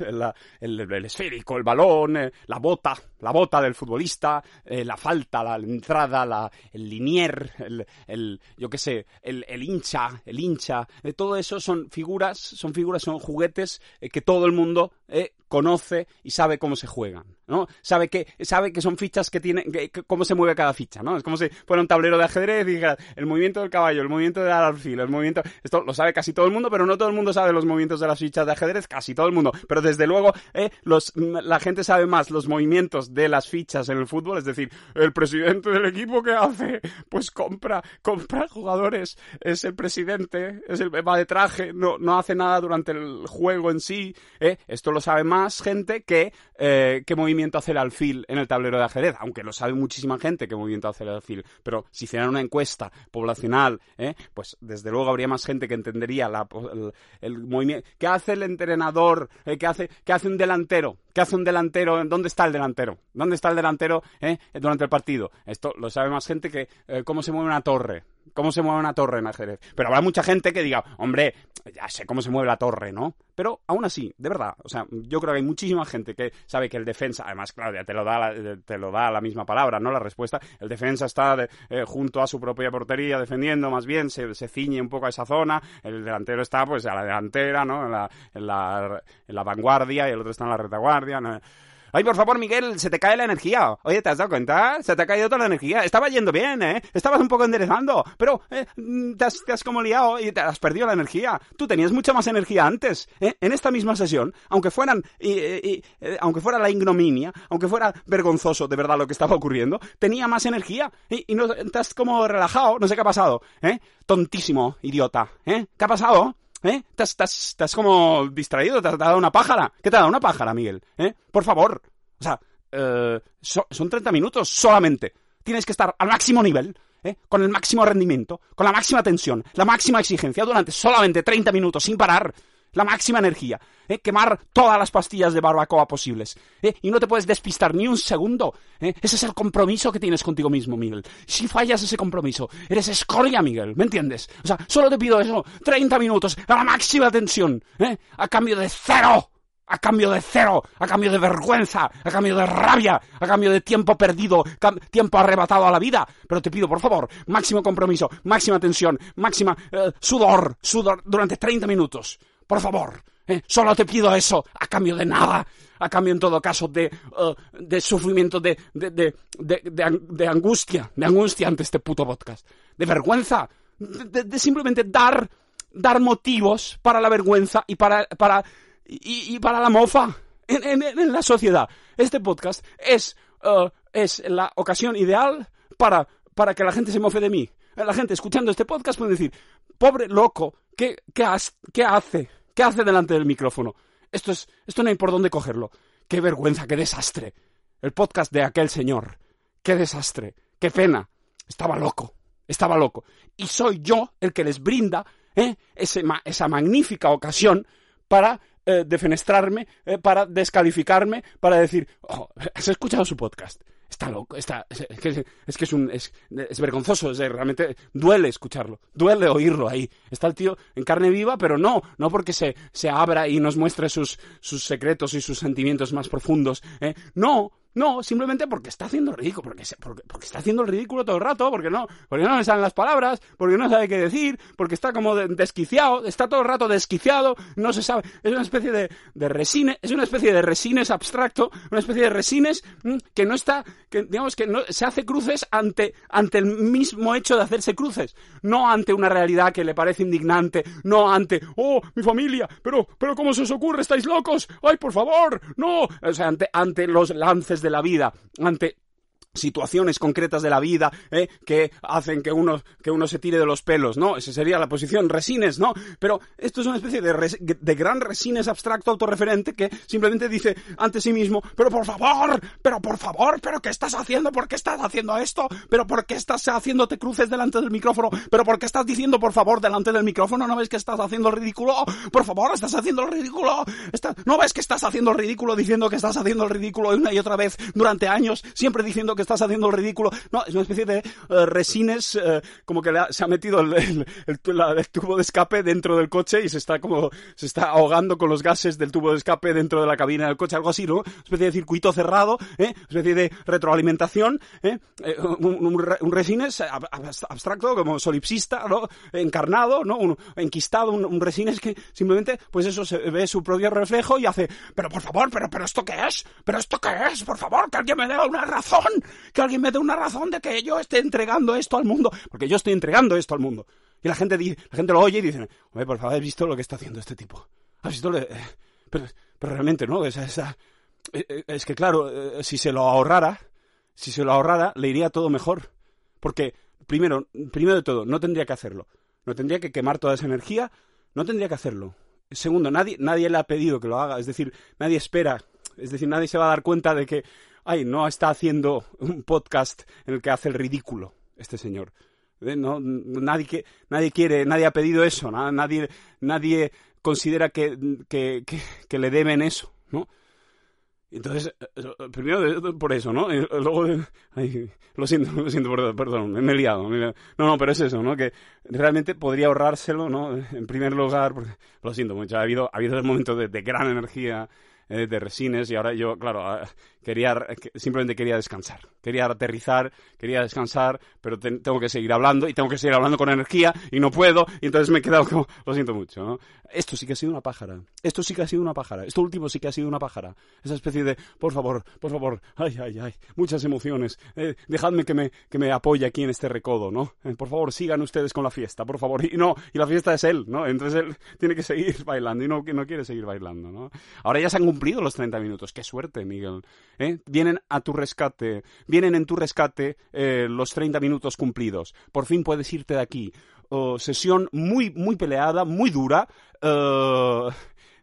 el, esférico, el balón, la bota, la bota del futbolista, la falta, la, entrada, la, el linier, el, el yo qué sé, el, el hincha, el hincha, eh, todo eso son figuras, son figuras, son juguetes eh, que todo el mundo eh, conoce y sabe cómo se juegan, ¿no? Sabe que, sabe que son fichas que tienen, cómo se mueve cada ficha, ¿no? Es como si fuera un tablero de ajedrez y dijera, el movimiento del caballo, el movimiento del alfil, el movimiento, esto lo sabe casi todo el mundo, pero no todo el mundo sabe los movimientos de las fichas de ajedrez, casi todo el mundo, pero desde luego, eh, los, la gente sabe más los movimientos de las fichas en el fútbol, es decir, el presidente del equipo que hace, pues compra, compra jugadores, es el presidente, es el, va de traje, no, no hace nada durante el juego en sí, ¿eh? Esto lo sabe más gente que, eh, movimientos movimiento hace el alfil en el tablero de ajedrez, aunque lo sabe muchísima gente qué movimiento hace el alfil, pero si hicieran una encuesta poblacional, ¿eh? pues desde luego habría más gente que entendería la, el, movimiento. ¿Qué hace el entrenador? Eh, ¿qué, hace, ¿Qué hace un delantero? ¿Qué hace un delantero? ¿Dónde está el delantero? ¿Dónde está el delantero eh, durante el partido? Esto lo sabe más gente que cómo se mueve una torre cómo se mueve una torre en ajedrez. Pero habrá mucha gente que diga, hombre, ya sé cómo se mueve la torre, ¿no? Pero aún así, de verdad, o sea, yo creo que hay muchísima gente que sabe que el defensa, además, claro, ya te lo da la, te lo da la misma palabra, ¿no? La respuesta, el defensa está eh, junto a su propia portería defendiendo, más bien, se, se, ciñe un poco a esa zona, el delantero está, pues, a la delantera, ¿no? En la, en la, en la vanguardia y el otro está en la retaguardia, ¿no? Ay, por favor, Miguel, se te cae la energía. Oye, ¿te has dado cuenta? Se te ha caído toda la energía. Estaba yendo bien, ¿eh? Estabas un poco enderezando, pero eh, te, has, te, has, como liado y te has perdido la energía. Tú tenías mucha más energía antes, ¿eh? En esta misma sesión, aunque fueran, y, eh, aunque fuera la ignominia, aunque fuera vergonzoso de verdad lo que estaba ocurriendo, tenía más energía y, no, has como relajado. No sé qué ha pasado, ¿eh? Tontísimo, idiota, ¿eh? ¿Qué ha pasado? ¿Eh? ¿Estás, como distraído? ¿Te has dado una pájara? ¿Qué te ha dado una pájara, Miguel? ¿Eh? Por favor. O sea, eh, son 30 minutos solamente. Tienes que estar al máximo nivel, ¿eh? con el máximo rendimiento, con la máxima tensión, la máxima exigencia durante solamente 30 minutos sin parar la máxima energía, ¿eh? quemar todas las pastillas de barbacoa posibles, ¿eh? y no te puedes despistar ni un segundo. ¿eh? Ese es el compromiso que tienes contigo mismo, Miguel. Si fallas ese compromiso, eres escoria, Miguel, ¿me entiendes? O sea, solo te pido eso, 30 minutos, a la máxima tensión, ¿eh? a cambio de cero a cambio de cero, a cambio de vergüenza, a cambio de rabia, a cambio de tiempo perdido, tiempo arrebatado a la vida. Pero te pido, por favor, máximo compromiso, máxima tensión, máxima sudor, sudor durante 30 minutos. Por favor, ¿eh? solo te pido eso, a cambio de nada, a cambio en todo caso de, uh, de sufrimiento, de, de, de, angustia, de angustia ante este puto podcast, de vergüenza, de, simplemente dar, dar motivos para la vergüenza y para, para, y, para la mofa en, en, en, la sociedad. Este podcast es, uh, es la ocasión ideal para, para que la gente se mofe de mí. La gente escuchando este podcast puede decir, pobre loco, ¿qué, qué, qué hace? ¿Qué hace delante del micrófono? Esto, es, esto no hay por dónde cogerlo. ¡Qué vergüenza, qué desastre! El podcast de aquel señor. ¡Qué desastre! ¡Qué pena! Estaba loco, estaba loco. Y soy yo el que les brinda ¿eh? esa magnífica ocasión para eh, defenestrarme, eh, para descalificarme, para decir, oh, ¿has escuchado su podcast? Está loco, está, es, que, es, que es, un, es, vergonzoso, es, realmente duele escucharlo, duele oírlo ahí. Está el tío en carne viva, pero no, no porque se, se abra y nos muestre sus, sus secretos y sus sentimientos más profundos. ¿eh? No, no, simplemente porque está haciendo ridículo, porque, porque, porque, está haciendo el ridículo todo el rato, porque no, porque no le salen las palabras, porque no sabe qué decir, porque está como desquiciado, está todo el rato desquiciado, no se sabe, es una especie de, de resine, es una especie de resines abstracto, una especie de resines mm, que no está, que digamos que no, se hace cruces ante, ante el mismo hecho de hacerse cruces, no ante una realidad que le parece indignante, no ante, oh, mi familia, pero, pero ¿cómo se os ocurre? ¿Estáis locos? ¡Ay, por favor! ¡No! O sea, ante, ante los lances de la vida, ante situaciones concretas de la vida ¿eh? que hacen que uno, que uno se tire de los pelos, ¿no? Esa sería la posición, resines, ¿no? Pero esto es una especie de, de gran resines abstracto autorreferente que simplemente dice ante sí mismo, pero por favor, pero por favor, pero ¿qué estás haciendo? ¿Por qué estás haciendo esto? ¿Pero por qué estás haciéndote cruces delante del micrófono? ¿Pero por qué estás diciendo por favor delante del micrófono? ¿No ves que estás haciendo el ridículo? Por favor, estás haciendo el ridículo. ¿No ves que estás haciendo el ridículo diciendo que estás haciendo el ridículo una y otra vez durante años, siempre diciendo que estás haciendo el ridículo. No, es una especie de eh, resines, eh, como que se ha metido el, tubo de escape dentro del coche y se está como, se está ahogando con los gases del tubo de escape dentro de la cabina del coche, algo así, ¿no? Especie de circuito cerrado, ¿eh? Una especie de retroalimentación, ¿eh? un, resines abstracto, como solipsista, ¿no? Encarnado, ¿no? Un, enquistado, un, resines que simplemente, pues eso, se ve su propio reflejo y hace, pero por favor, pero, pero ¿esto qué es? ¿Pero esto qué es? Por favor, que alguien me dé una razón, que alguien me dé una razón de que yo esté entregando esto al mundo, porque yo estoy entregando esto al mundo. Y la gente, dice, la gente lo oye y dice, oye, por favor, ¿has visto lo que está haciendo este tipo? ¿Has visto lo pero, pero, realmente, ¿no? Es, eh, eh, es que, claro, eh, si se lo ahorrara, si se lo ahorrara, le iría todo mejor. Porque, primero, primero de todo, no tendría que hacerlo. No tendría que quemar toda esa energía, no tendría que hacerlo. Segundo, nadie, nadie le ha pedido que lo haga. Es decir, nadie espera Es decir, nadie se va a dar cuenta de que, ay, no está haciendo un podcast en el que hace el ridículo este señor. Eh, No, nadie, nadie quiere, nadie ha pedido eso, na- nadie, nadie considera que, que, que, que le deben eso, ¿no? Entonces, eh, primero por eso, ¿no? Luego, lo siento, lo siento, perdón, perdón, me he liado. me. No, no, pero es eso, ¿no? Que realmente podría ahorrárselo, ¿no? En primer lugar, porque, lo siento mucho, ha habido, ha habido momentos de gran energía, eh, de resines, y ahora yo, claro, ah, quería, que- simplemente quería descansar. Quería aterrizar, quería descansar, pero ten- tengo que seguir hablando, y tengo que seguir hablando con energía, y no puedo, y entonces me he quedado como, lo siento mucho, ¿no? Esto sí que ha sido una pájara. Esto sí que ha sido una pájara. Esto último sí que ha sido una pájara. Esa especie de, por favor, por favor, ay, ay, ay, muchas emociones. Eh, dejadme que me, que me apoye aquí en este recodo, ¿no? Eh, por favor, sigan ustedes con la fiesta, por favor. Y no, y la fiesta es él, ¿no? Entonces él tiene que seguir bailando y no, no quiere seguir bailando, ¿no? Ahora ya se han cumplido los 30 minutos. Qué suerte, Miguel. ¿Eh? Vienen a tu rescate, vienen en tu rescate eh, los 30 minutos cumplidos. Por fin puedes irte de aquí. Oh, sesión muy, muy peleada, muy dura. eh,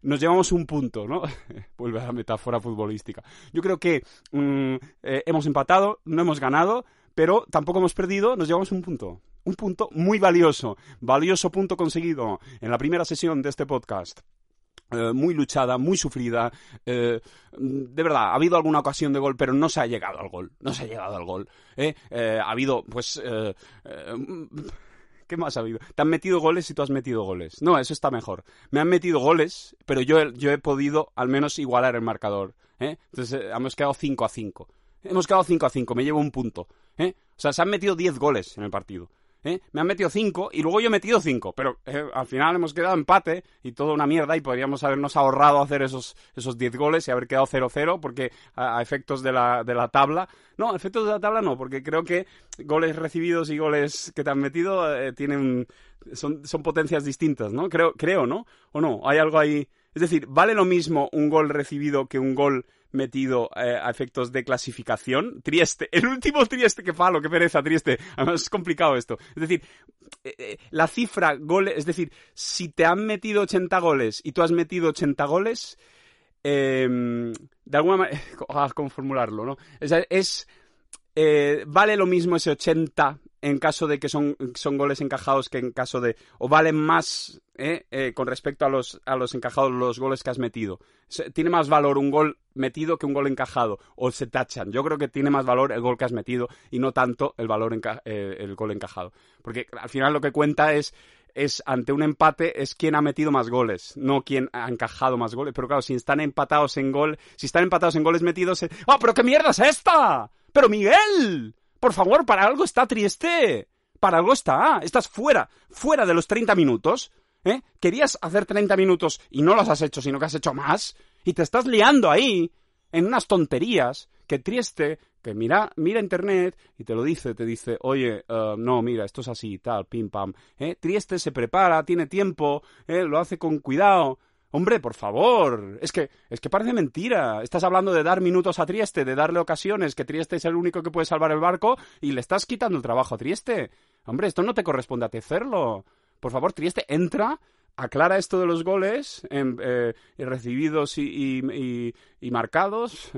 nos llevamos un punto, ¿no? Vuelve a la metáfora futbolística. Yo creo que mm, eh, hemos empatado, no hemos ganado, pero tampoco hemos perdido, nos llevamos un punto. Un punto muy valioso. Valioso punto conseguido en la primera sesión de este podcast. Eh, muy luchada, muy sufrida. eh, de verdad, ha habido alguna ocasión de gol, pero no se ha llegado al gol. No se ha llegado al gol. ¿eh? Eh, ha habido, pues. ¿Qué más ha habido? Te han metido goles y tú has metido goles. No, eso está mejor. Me han metido goles, pero yo, he- yo he podido al menos igualar el marcador. Entonces hemos quedado 5 a 5. Hemos quedado 5 a 5, me llevo un punto. O sea, se han metido 10 goles en el partido. ¿Eh? Me han metido 5 y luego yo he metido 5. Pero eh, al final hemos quedado empate y toda una mierda y podríamos habernos ahorrado hacer esos, esos 10 goles y haber quedado 0-0 porque a, a efectos de la, de la tabla. No, a efectos de la tabla no, porque creo que goles recibidos y goles que te han metido eh, tienen son, son potencias distintas, ¿no? Creo, creo, ¿no? ¿O no? Hay algo ahí. Es decir, ¿vale lo mismo un gol recibido que un gol metido eh, a efectos de clasificación? Trieste, el último Trieste, que palo, qué pereza, Trieste. Además es complicado esto. Es decir, eh, eh, la cifra goles, es decir, si te han metido 80 goles y tú has metido 80 goles, eh, de alguna manera, ¿cómo formularlo, no? Es, eh, vale lo mismo ese 80 en caso de que son, son goles encajados que en caso de... o valen más eh, eh, con respecto a los, a los encajados los goles que has metido. Tiene más valor un gol metido que un gol encajado o se tachan. Yo creo que tiene más valor el gol que has metido y no tanto el valor eh, el gol encajado. Porque al final lo que cuenta es es ante un empate es quién ha metido más goles, no quién ha encajado más goles. Pero claro, si están empatados en gol, si están empatados en goles metidos, ¡ah, pero qué mierda es esta! Pero Miguel, por favor, para algo está Trieste, para algo está, estás fuera, fuera de los 30 minutos, ¿eh? Querías hacer 30 minutos y no los has hecho, sino que has hecho más y te estás liando ahí en unas tonterías que Trieste, que mira, mira internet y te lo dice, te dice, oye, eh, no, mira, esto es así, tal, pim pam. ¿eh? Trieste se prepara, tiene tiempo, ¿eh? lo hace con cuidado. Hombre, por favor, es que, es que parece mentira. Estás hablando de dar minutos a Trieste, de darle ocasiones, que Trieste es el único que puede salvar el barco y le estás quitando el trabajo a Trieste. Hombre, esto no te corresponde a ti hacerlo. Por favor, Trieste, entra, aclara esto de los goles em, eh, recibidos y, y- y- y marcados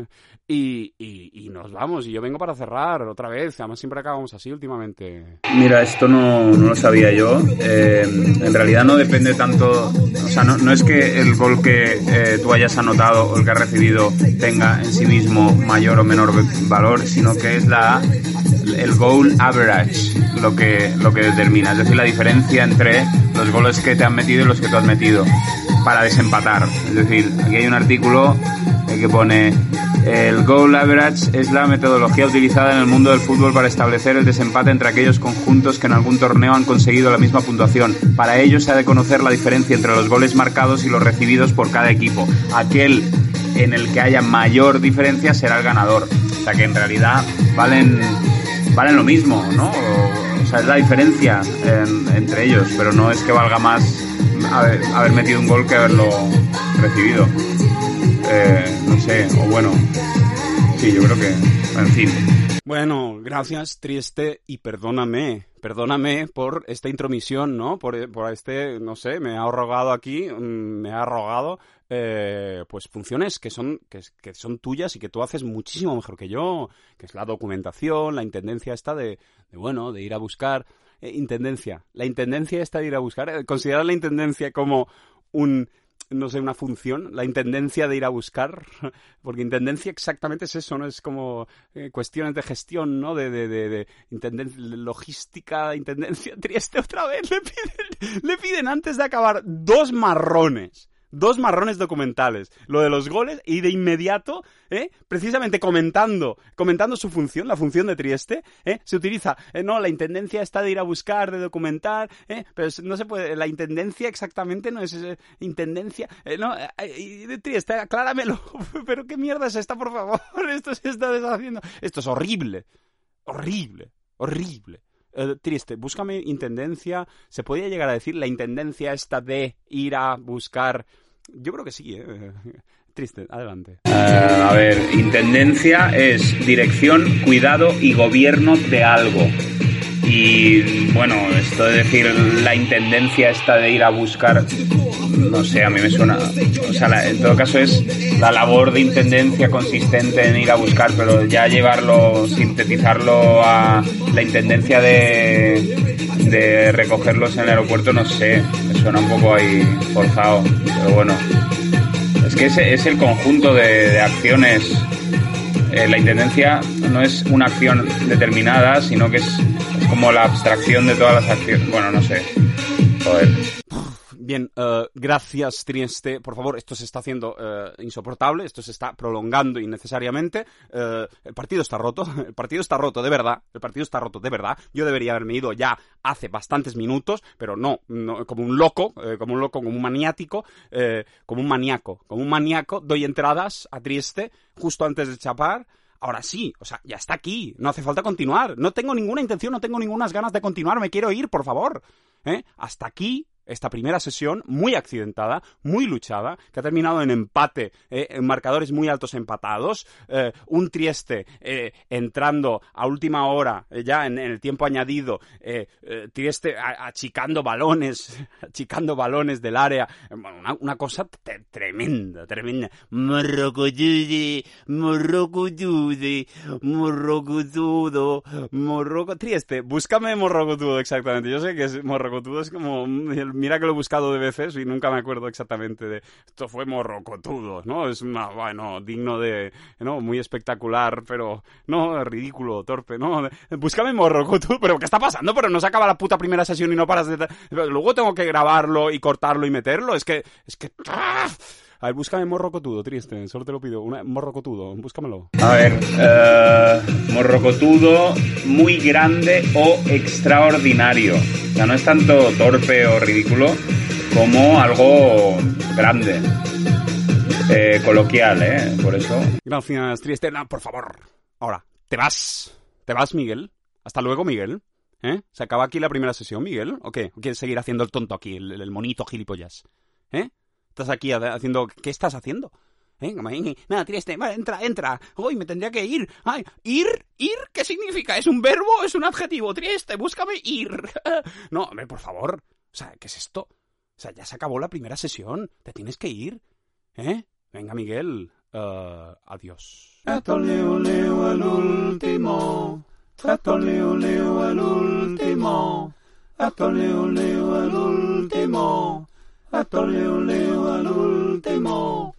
y nos vamos. Y yo vengo para cerrar otra vez. Además, siempre acabamos así últimamente. Mira, esto no, no lo sabía yo. Eh, en realidad no depende tanto, o sea, no, no es que el gol que eh, tú hayas anotado o el que has recibido tenga en sí mismo mayor o menor valor, sino que es la el goal average lo que lo que determina, es decir, la diferencia entre los goles que te han metido los que tú has metido para desempatar. Es decir, aquí hay un artículo que pone el goal average es la metodología utilizada en el mundo del fútbol para establecer el desempate entre aquellos conjuntos que en algún torneo han conseguido la misma puntuación. Para ello se ha de conocer la diferencia entre los goles marcados y los recibidos por cada equipo. Aquel en el que haya mayor diferencia será el ganador. O sea que en realidad valen valen lo mismo, ¿no? O es la diferencia en- entre ellos, pero no es que valga más haber, haber metido un gol que haberlo recibido. Eh, no sé, o bueno, sí, yo creo que, en fin. Bueno, gracias, Trieste, y perdóname, perdóname por esta intromisión, ¿no? Por, por este, no sé, me ha rogado aquí, mm, me ha rogado, eh, pues funciones que son, que, que, son tuyas y que tú haces muchísimo mejor que yo, que es la documentación, la intendencia esta de, de bueno, de ir a buscar, eh, intendencia, la intendencia esta de ir a buscar, eh, considerar la intendencia como un no sé, una función, la intendencia de ir a buscar, porque intendencia exactamente es eso, ¿no? Es como eh, cuestiones de gestión, ¿no? De, de, de, de intendencia, logística, intendencia, Trieste otra vez, le piden, le piden antes de acabar dos marrones dos marrones documentales, lo de los goles y de inmediato, ¿eh? precisamente comentando, comentando su función, la función de Trieste, ¿eh? se utiliza, eh, no, la intendencia está de ir a buscar, de documentar, ¿eh? pero no se puede, la intendencia exactamente no es eh, intendencia, eh, no, de Trieste, acláramelo, pero qué mierda es esta, por favor, esto se está deshaciendo, esto es horrible, horrible, horrible. Triste, búscame intendencia. ¿Se podría llegar a decir la intendencia esta de ir a buscar yo creo que sí, ¿eh? Triste, adelante. Uh, a ver, intendencia es dirección, cuidado y gobierno de algo. Y bueno, esto de decir la intendencia esta de ir a buscar, no sé, a mí me suena. O sea, la, en todo caso es la labor de intendencia consistente en ir a buscar, pero ya llevarlo, sintetizarlo a la intendencia de, de recogerlos en el aeropuerto, no sé, me suena un poco ahí forzado, pero bueno. Es que es el conjunto de, de acciones eh, la intendencia no es una acción determinada, sino que es, es, como la abstracción de todas las acciones. Bueno, no sé. Joder. Bien, uh, gracias Trieste. Por favor, esto se está haciendo uh, insoportable, esto se está prolongando innecesariamente. Uh, el partido está roto, el partido está roto de verdad, el partido está roto de verdad. Yo debería haberme ido ya hace bastantes minutos, pero no, no como un loco, como un loco, como un maniático, como un maníaco, como un maníaco, doy entradas a Trieste justo antes de chapar ahora sí, o sea, ya está aquí, no hace falta continuar, no tengo ninguna intención, no tengo ninguna ganas de continuar, me quiero ir, por favor. ¿Eh? Hasta aquí esta primera sesión muy accidentada, muy luchada, que ha terminado en empate, eh, en marcadores muy altos empatados, eh, un Trieste eh, entrando a última hora, ya en, el tiempo añadido, Trieste achicando balones, achicando balones del área, una, cosa tremenda, tremenda. Morrocotude, morrocotude, morrocotudo, morroco... Trieste, búscame morrocotudo exactamente, yo sé que es, morrocotudo es como mira que lo he buscado de veces y nunca me acuerdo exactamente de esto fue morrocotudo, ¿no? Es una, bueno, digno de, ¿no? Muy espectacular, pero no, ridículo, torpe, ¿no? Búscame morrocotudo, pero ¿qué está pasando? Pero no se acaba la puta primera sesión y no paras de... Luego tengo que grabarlo y cortarlo y meterlo, es que, es que... ¡ah! A ver, búscame morrocotudo, triste, solo te lo pido. Una, morrocotudo, búscamelo. A ver, uh, morrocotudo, muy grande o extraordinario. O sea, no es tanto torpe o ridículo como algo grande. Eh, coloquial, ¿eh? Por eso. Gracias, triste. No, por favor. Ahora, te vas. ¿Te vas, Miguel? Hasta luego, Miguel. ¿Eh? ¿Se acaba aquí la primera sesión, Miguel? ¿O qué? ¿O quieres seguir haciendo el tonto aquí, el, el monito gilipollas? ¿Eh? Estás aquí haciendo... ¿Qué estás haciendo? Venga, nada, triste. Vale, entra, entra. Hoy me tendría que ir. Ay, ¿ir? ¿Ir? ¿Qué significa? ¿Es un verbo? ¿Es un adjetivo? Triste, búscame ir. No, hombre, por favor. O sea, ¿qué es esto? O sea, ya se acabó la primera sesión. Te tienes que ir. ¿Eh? Venga, Miguel. Uh, adiós. Esto leo, leo el último. Esto leo, leo el último. Esto leo, leo el último. Esto leo, al último.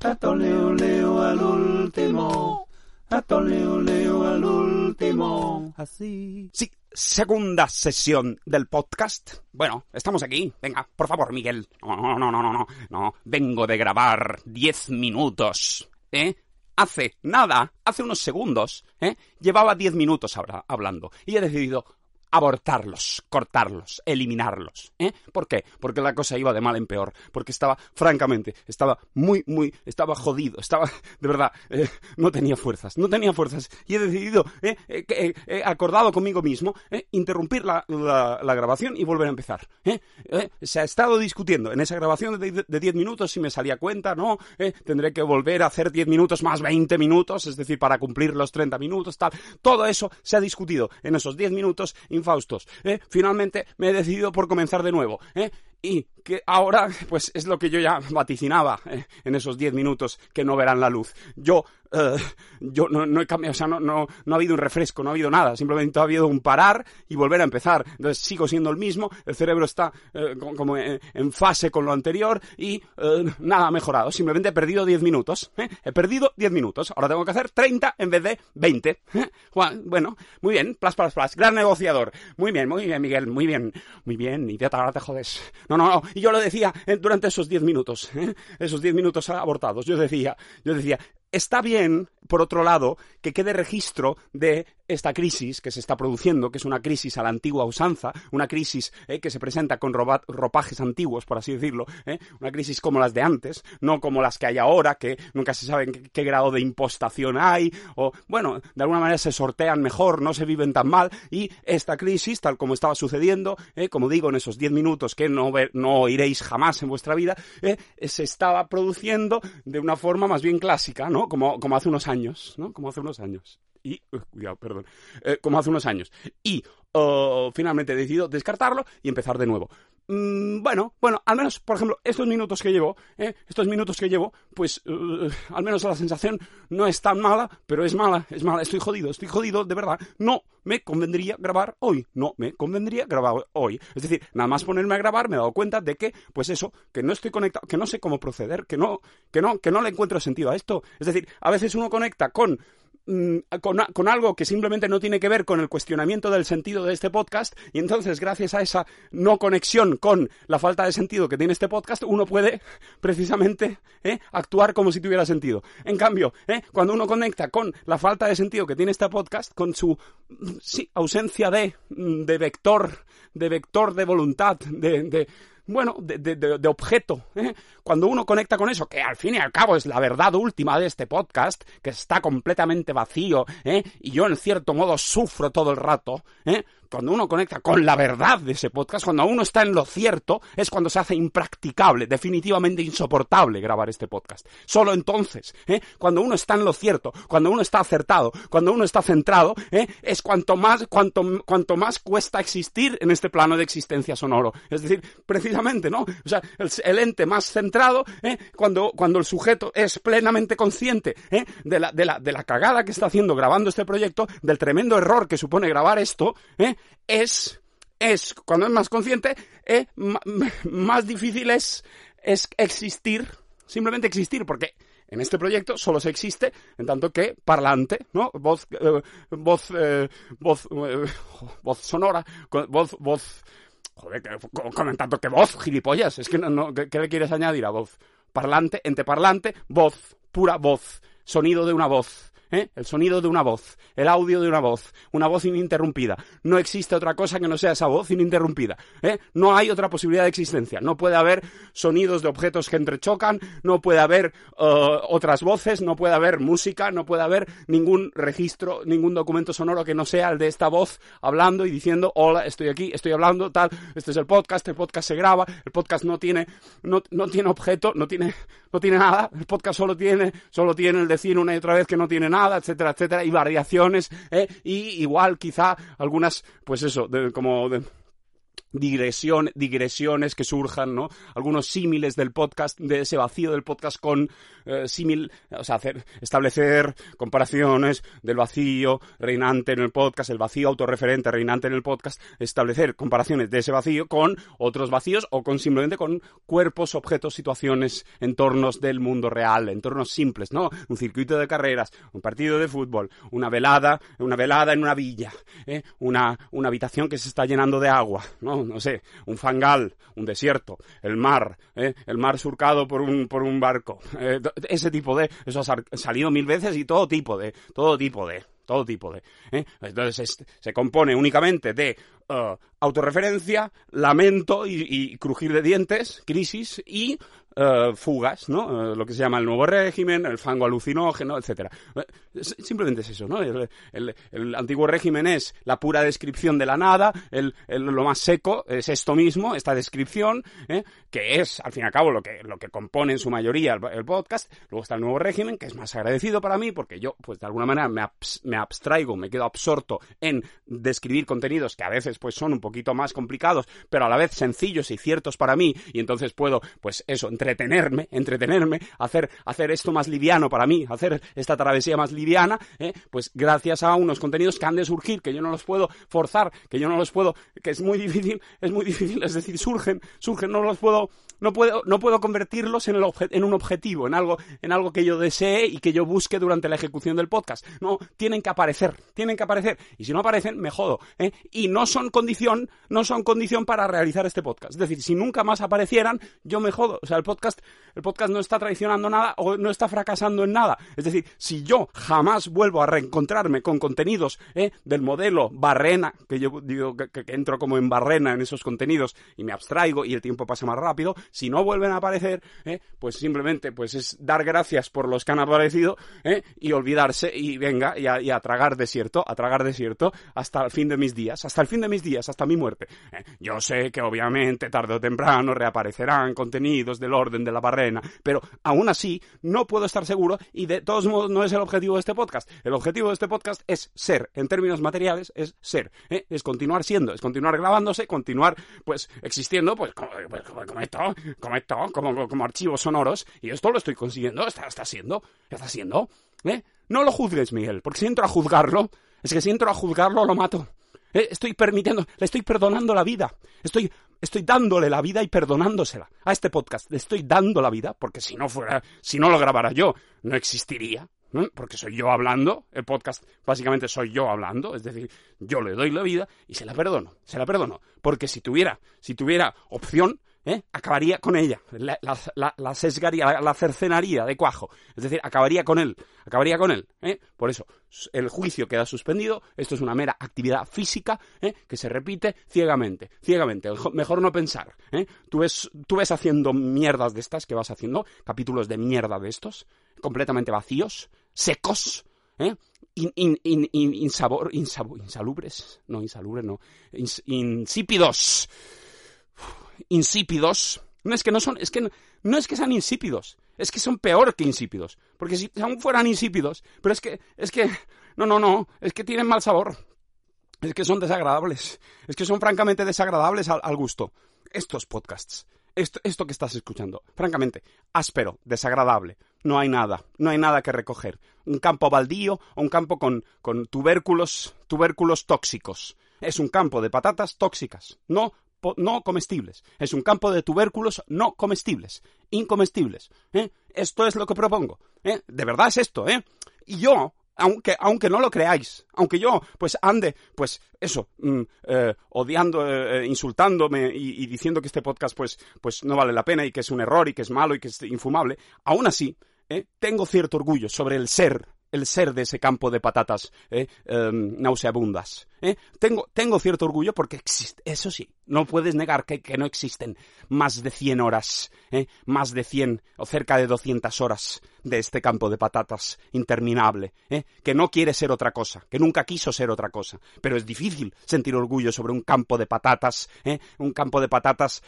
Esto leo, al último. Esto leo, al último. Así. Sí, segunda sesión del podcast. Bueno, estamos aquí. Venga, por favor, Miguel. No, no, no, no, no, no. No, vengo de grabar diez minutos. ¿Eh? Hace nada, hace unos segundos, ¿eh? Llevaba diez minutos ahora hablando. Y he decidido abortarlos, cortarlos, eliminarlos. ¿eh? ¿Por qué? Porque la cosa iba de mal en peor. Porque estaba, francamente, estaba muy, muy, estaba jodido. Estaba, de verdad, eh, no tenía fuerzas. No tenía fuerzas. Y he decidido, eh, eh, acordado conmigo mismo, interrumpir la, la, grabación y volver a empezar. se ha estado discutiendo en esa grabación de de 10 minutos si me salía cuenta, ¿no? Tendré que volver a hacer 10 minutos más 20 minutos, es decir, para cumplir los 30 minutos, tal. Todo eso se ha discutido en esos 10 minutos infaustos. ¿eh? Finalmente me he decidido por comenzar de nuevo. ¿eh? Y que ahora, pues es lo que yo ya vaticinaba ¿eh? en esos 10 minutos que no verán la luz. Yo, eh, yo no, no, he cambiado, o sea, no, no, no, ha habido un refresco, no ha habido nada, simplemente ha habido un parar y volver a empezar. Entonces sigo siendo el mismo, el cerebro está eh, como en, fase con lo anterior y eh, nada ha mejorado, simplemente he perdido 10 minutos. ¿eh? He perdido 10 minutos, ahora tengo que hacer 30 en vez de 20. Bueno, muy bien, plus, plus, plus, gran negociador. Muy bien, muy bien, Miguel, muy bien, muy bien, idiota, ahora te jodes. No, no, no, y yo lo decía eh, durante esos 10 minutos, ¿eh? esos 10 minutos abortados, yo decía, yo decía, está bien, por otro lado, que quede registro de esta crisis que se está produciendo, que es una crisis a la antigua usanza, una crisis eh, que se presenta con ropajes antiguos, por así decirlo, eh, una crisis como las de antes, no como las que hay ahora, que nunca se sabe qué, qué, grado de impostación hay, o bueno, de alguna manera se sortean mejor, no se viven tan mal, y esta crisis, tal como estaba sucediendo, eh, como digo, en esos 10 minutos que no, ver, no oiréis jamás en vuestra vida, se estaba produciendo de una forma más bien clásica, ¿no? Como, como hace unos años, ¿no? Como hace unos años y, cuidado, perdón, eh, como hace unos años. Y uh, finalmente he decidido descartarlo y empezar de nuevo. Mm, bueno, bueno, al menos, por ejemplo, estos minutos que llevo, eh, estos minutos que llevo, pues uh, al menos la sensación no es tan mala, pero es mala, es mala, estoy jodido, estoy jodido, de verdad. No me convendría grabar hoy, no me convendría grabar hoy. Es decir, nada más ponerme a grabar me he dado cuenta de que, pues eso, que no estoy conectado, que no sé cómo proceder, que no, que no, que no le encuentro sentido a esto. Es decir, a veces uno conecta con con, con, algo que simplemente no tiene que ver con el cuestionamiento del sentido de este podcast y entonces gracias a esa no conexión con la falta de sentido que tiene este podcast uno puede precisamente ¿eh? actuar como si tuviera sentido. En cambio, ¿eh? cuando uno conecta con la falta de sentido que tiene este podcast, con su sí, ausencia de, de vector, de vector de voluntad, de, de bueno, de, de, de objeto. ¿eh? Cuando uno conecta con eso, que al fin y al cabo es la verdad última de este podcast, que está completamente vacío, ¿eh? y yo en cierto modo sufro todo el rato, ¿eh? Cuando uno conecta con la verdad de ese podcast, cuando uno está en lo cierto, es cuando se hace impracticable, definitivamente insoportable grabar este podcast. Solo entonces, ¿eh? cuando uno está en lo cierto, cuando uno está acertado, cuando uno está centrado, ¿eh? es cuanto más, cuanto, cuanto más cuesta existir en este plano de existencia sonoro. Es decir, precisamente, ¿no? O sea, el, ente más centrado, ¿eh? cuando, cuando el sujeto es plenamente consciente ¿eh? de, la, de, la, de la cagada que está haciendo grabando este proyecto, del tremendo error que supone grabar esto, ¿eh? Es, es, cuando es más consciente, eh, más difícil es, es existir, simplemente existir, porque en este proyecto solo se existe en tanto que parlante, ¿no? Voz, eh, voz, eh, voz, eh, voz sonora, voz, voz, joder, con, tanto que voz, gilipollas, es que no, no ¿qué, ¿qué le quieres añadir a voz? Parlante, ente parlante, voz, pura voz, sonido de una voz. ¿Eh? el sonido de una voz, el audio de una voz, una voz ininterrumpida. No existe otra cosa que no sea esa voz ininterrumpida. ¿eh? No hay otra posibilidad de existencia. No puede haber sonidos de objetos que entrechocan, no puede haber uh, otras voces, no puede haber música, no puede haber ningún registro, ningún documento sonoro que no sea el de esta voz hablando y diciendo, hola, estoy aquí, estoy hablando, tal, este es el podcast, el podcast se graba, el podcast no tiene, no, no tiene objeto, no tiene, no tiene nada, el podcast solo tiene, solo tiene el decir una y otra vez que no tiene nada etcétera, etcétera, y variaciones, ¿eh? y igual quizá algunas, pues eso, de, como de, digresión, digresiones que surjan, ¿no? Algunos símiles del podcast, de ese vacío del podcast con eh, símil, o sea, hacer, establecer comparaciones del vacío reinante en el podcast, el vacío autorreferente reinante en el podcast, establecer comparaciones de ese vacío con otros vacíos o con simplemente con cuerpos, objetos, situaciones, entornos del mundo real, entornos simples, ¿no? Un circuito de carreras, un partido de fútbol, una velada, una velada en una villa, ¿eh? una, una habitación que se está llenando de agua, ¿no? No sé, un fangal, un desierto, el mar, ¿eh? el mar surcado por un, por un barco, eh, ese tipo de, eso ha salido mil veces y todo tipo de, todo tipo de, todo tipo de. ¿eh? Entonces se compone únicamente de autorreferencia, lamento y, y, crujir de dientes, crisis y uh, fugas, ¿no? Uh, lo que se llama el nuevo régimen, el fango alucinógeno, etcétera. Simplemente es eso, ¿no? El, antiguo régimen es la pura descripción de la nada, el, lo más seco es esto mismo, esta descripción, ¿eh? que es, al fin y al cabo, lo que, lo que compone en su mayoría el, podcast. Luego está el nuevo régimen, que es más agradecido para mí, porque yo, pues de alguna manera, me, me abstraigo, me quedo absorto en describir contenidos que a veces pues son un poquito más complicados, pero a la vez sencillos y ciertos para mí, y entonces puedo, pues eso, entretenerme, entretenerme, hacer, hacer esto más liviano para mí, hacer esta travesía más liviana, ¿eh? pues gracias a unos contenidos que han de surgir, que yo no los puedo forzar, que yo no los puedo, que es muy difícil, es muy difícil, es decir, surgen, surgen, no los puedo, no puedo, no puedo convertirlos en, el en un objetivo, en algo, en algo que yo desee y que yo busque durante la ejecución del podcast. No, tienen que aparecer, tienen que aparecer. Y si no aparecen, me jodo. ¿eh? Y no son condición, no son condición para realizar este podcast. Es decir, si nunca más aparecieran, yo me jodo. O sea, el podcast, el podcast no está traicionando nada o no está fracasando en nada. Es decir, si yo jamás vuelvo a reencontrarme con contenidos ¿eh? del modelo barrena, que yo digo que, entro como en barrena en esos contenidos y me abstraigo y el tiempo pasa más rápido, si no vuelven a aparecer, ¿eh? pues simplemente pues es dar gracias por los que han aparecido ¿eh? y olvidarse y venga y a, tragar desierto, a desierto hasta el fin de mis días, hasta el fin de mis días, hasta mi muerte. ¿eh? Yo sé que obviamente tarde o temprano reaparecerán contenidos del orden de la barrena, pero aún así no puedo estar seguro y de todos modos no es el objetivo de este podcast. El objetivo de este podcast es ser, en términos materiales, es ser, ¿eh? es continuar siendo, es continuar grabándose, continuar pues existiendo pues como, pues, como esto, como esto, como, como archivos sonoros, y esto lo estoy consiguiendo, está, está siendo, está siendo, ¿eh? No lo juzgues, Miguel, porque si entro a juzgarlo, es que si entro a juzgarlo lo mato. ¿Eh? Estoy permitiendo, le estoy perdonando la vida. Estoy, estoy dándole la vida y perdonándosela a este podcast. Le estoy dando la vida, porque si no fuera, si no lo grabara yo, no existiría. Porque soy yo hablando, el podcast básicamente soy yo hablando, es decir, yo le doy la vida y se la perdono, se la perdono. Porque si tuviera, si tuviera opción, ¿eh? acabaría con ella, la, la, sesgaría, la, cercenaría de cuajo, es decir, acabaría con él, acabaría con él. ¿eh? Por eso, el juicio queda suspendido, esto es una mera actividad física ¿eh? que se repite ciegamente, ciegamente, mejor no pensar. ¿eh? Tú, ves, tú ves haciendo mierdas de estas que vas haciendo, capítulos de mierda de estos, completamente vacíos, secos, ¿eh? In, in, in, insabor, insabor, insalubres, no, insalubres, no, ins, insípidos insípidos, no es que no son, es que no, no, es que sean insípidos, es que son peor que insípidos, porque si aún fueran insípidos, pero es que, es que, no, no, no, es que tienen mal sabor, es que son desagradables, es que son francamente desagradables al, al gusto. Estos podcasts, esto, esto, que estás escuchando, francamente, áspero, desagradable, no hay nada, no hay nada que recoger. Un campo baldío o un campo con, con tubérculos, tubérculos tóxicos. Es un campo de patatas tóxicas, no no comestibles. Es un campo de tubérculos no comestibles, incomestibles. ¿eh? Esto es lo que propongo. ¿eh? De verdad es esto, ¿eh? Y yo, aunque, aunque no lo creáis, aunque yo, pues ande, pues eso, mm, eh, odiando, eh, insultándome y, y, diciendo que este podcast, pues, pues no vale la pena y que es un error y que es malo y que es infumable, aún así, ¿eh? tengo cierto orgullo sobre el ser el ser de ese campo de patatas eh, eh, nauseabundas. ¿eh? Tengo, tengo cierto orgullo porque existe, eso sí, no puedes negar que, que no existen más de 100 horas, ¿eh? más de 100 o cerca de 200 horas de este campo de patatas interminable, ¿eh? que no quiere ser otra cosa, que nunca quiso ser otra cosa. Pero es difícil sentir orgullo sobre un campo de patatas, ¿eh? un campo de patatas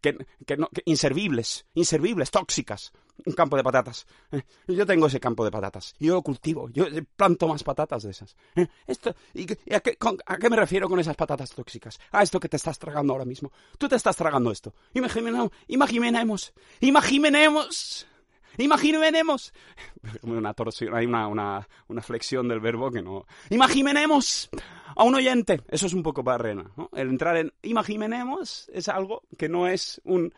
que, que, no, que inservibles, inservibles, tóxicas, un campo de patatas. ¿eh? Yo tengo ese campo de patatas. Yo lo cultivo. Yo planto más patatas de esas. ¿eh? Esto, y, a, qué, con, ¿A qué me refiero con esas patatas tóxicas? A esto que te estás tragando ahora mismo. Tú te estás tragando esto. Imaginemos, imaginemos, imaginemos. Imaginemos. Una torsión, hay una, una, flexión del verbo que no. Imaginemos a un oyente. Eso es un poco barrena. El entrar en imaginemos es algo que no es un,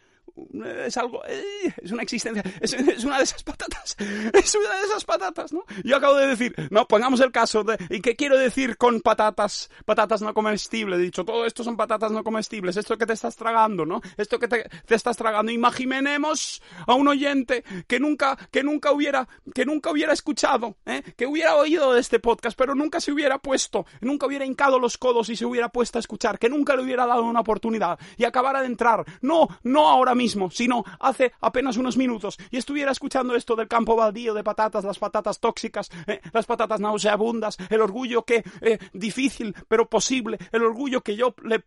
es algo, eh, es una existencia, es, una de esas patatas, es una de esas patatas, ¿no? Yo acabo de decir, no, pongamos el caso de, ¿y qué quiero decir con patatas, patatas no comestibles? He dicho, todo esto son patatas no comestibles, esto que te estás tragando, ¿no? Esto que te, te estás tragando. Imaginemos a un oyente que nunca, que nunca hubiera, que nunca hubiera escuchado, ¿eh? que hubiera oído de este podcast, pero nunca se hubiera puesto, nunca hubiera hincado los codos y se hubiera puesto a escuchar, que nunca le hubiera dado una oportunidad y acabara de entrar, no, no ahora mismo, sino hace apenas unos minutos y estuviera escuchando esto del campo baldío de patatas, las patatas tóxicas, ¿eh? las patatas nauseabundas, el orgullo que eh, difícil pero posible, el orgullo que yo le,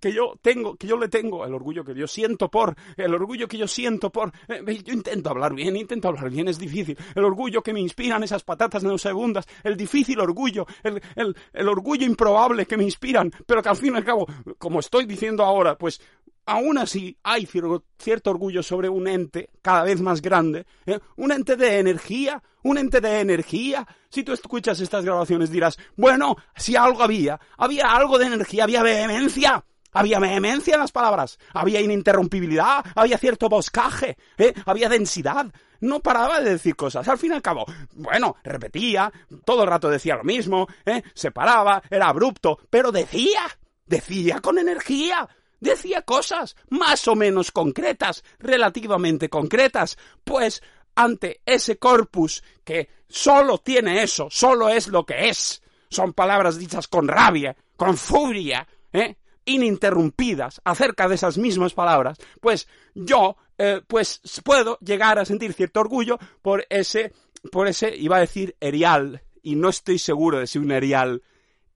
que yo tengo, que yo le tengo, el orgullo que yo siento por, el orgullo que yo siento por, eh, yo intento hablar bien, intento hablar bien, es difícil, el orgullo que me inspiran esas patatas nauseabundas, el difícil orgullo, el, el, el orgullo improbable que me inspiran, pero que al fin y al cabo, como estoy diciendo ahora, pues aún así hay cierto orgullo sobre un ente cada vez más grande, ¿eh? un ente de energía, un ente de energía. Si tú escuchas estas grabaciones dirás, bueno, si algo había, había algo de energía, había vehemencia. Había vehemencia en las palabras, había ininterrumpibilidad, había cierto boscaje, ¿eh? había densidad. No paraba de decir cosas. Al fin y al cabo, bueno, repetía, todo el rato decía lo mismo, ¿eh? se paraba, era abrupto, pero decía, decía con energía decía cosas más o menos concretas, relativamente concretas, pues ante ese corpus que solo tiene eso, solo es lo que es, son palabras dichas con rabia, con furia, ¿eh? ininterrumpidas acerca de esas mismas palabras, pues yo, eh, pues puedo llegar a sentir cierto orgullo por ese, por ese, iba a decir erial, y no estoy seguro de si un erial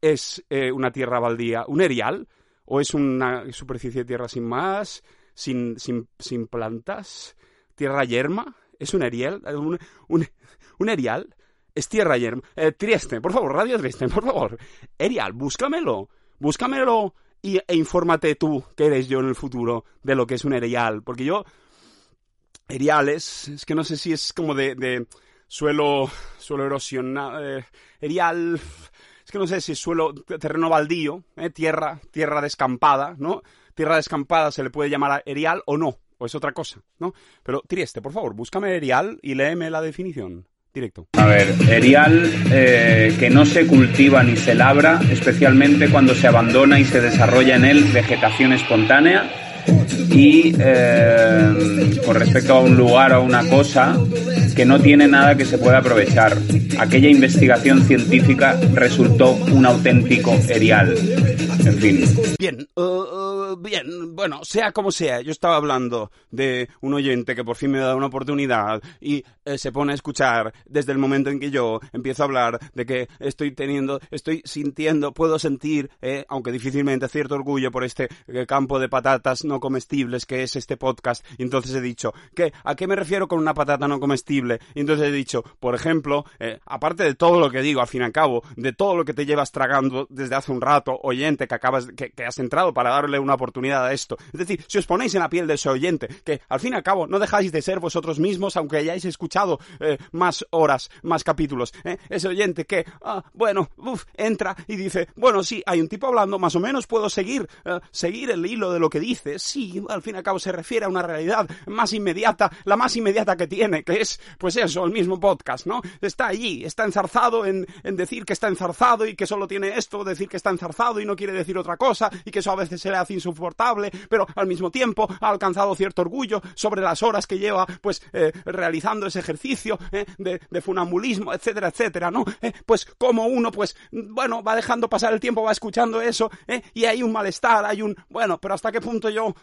es eh, una tierra baldía. ¿Un erial? ¿O es una superficie de tierra sin más, sin, sin, sin plantas? ¿Tierra yerma? ¿Es un erial? ¿Un, un, erial? ¿Es tierra yerma? Eh, Trieste, por favor, Radio Trieste, por favor. Erial, búscamelo. Búscamelo y, e infórmate tú, que eres yo en el futuro, de lo que es un erial. Porque yo... Eriales, es que no sé si es como de, de suelo, suelo erosionado, eh, erial, es que no sé si es suelo, terreno baldío, ¿eh? tierra, tierra descampada, ¿no? Tierra descampada se le puede llamar erial o no, o es otra cosa, ¿no? Pero Trieste, por favor, búscame erial y léeme la definición. Directo. A ver, erial eh, que no se cultiva ni se labra, especialmente cuando se abandona y se desarrolla en él vegetación espontánea y eh, con respecto a un lugar o una cosa que no tiene nada que se pueda aprovechar. Aquella investigación científica resultó un auténtico erial. En fin. Bien, uh, bien, bueno, sea como sea, yo estaba hablando de un oyente que por fin me da una oportunidad y eh, se pone a escuchar desde el momento en que yo empiezo a hablar de que estoy teniendo, estoy sintiendo, puedo sentir, eh, aunque difícilmente, cierto orgullo por este campo de patatas no comestibles que es este podcast. Y entonces he dicho, ¿qué, ¿a qué me refiero con una patata no comestible? Entonces he dicho, por ejemplo, eh, aparte de todo lo que digo, al fin y al cabo, de todo lo que te llevas tragando desde hace un rato, oyente que acabas, que, has entrado para darle una oportunidad a esto. Es decir, si os ponéis en la piel de ese oyente, que al fin y al cabo no dejáis de ser vosotros mismos, aunque hayáis escuchado eh, más horas, más capítulos. ¿eh? Ese oyente que, ah, bueno, uf, entra y dice, bueno, sí, hay un tipo hablando, más o menos puedo seguir, seguir el hilo de lo que dice, sí, al fin y al cabo se refiere a una realidad más inmediata, la más inmediata que tiene, que es, pues eso, el mismo podcast, ¿no? Está allí, está enzarzado en, en decir que está enzarzado y que solo tiene esto, decir que está enzarzado y no quiere decir otra cosa, y que eso a veces se le hace insoportable, pero al mismo tiempo ha alcanzado cierto orgullo sobre las horas que lleva, pues, eh, realizando ese ejercicio eh, de, funambulismo, etcétera, etcétera, ¿no? Eh, pues como uno, pues, bueno, va dejando pasar el tiempo, va escuchando eso, eh, y hay un malestar, hay un, bueno, pero hasta qué punto yo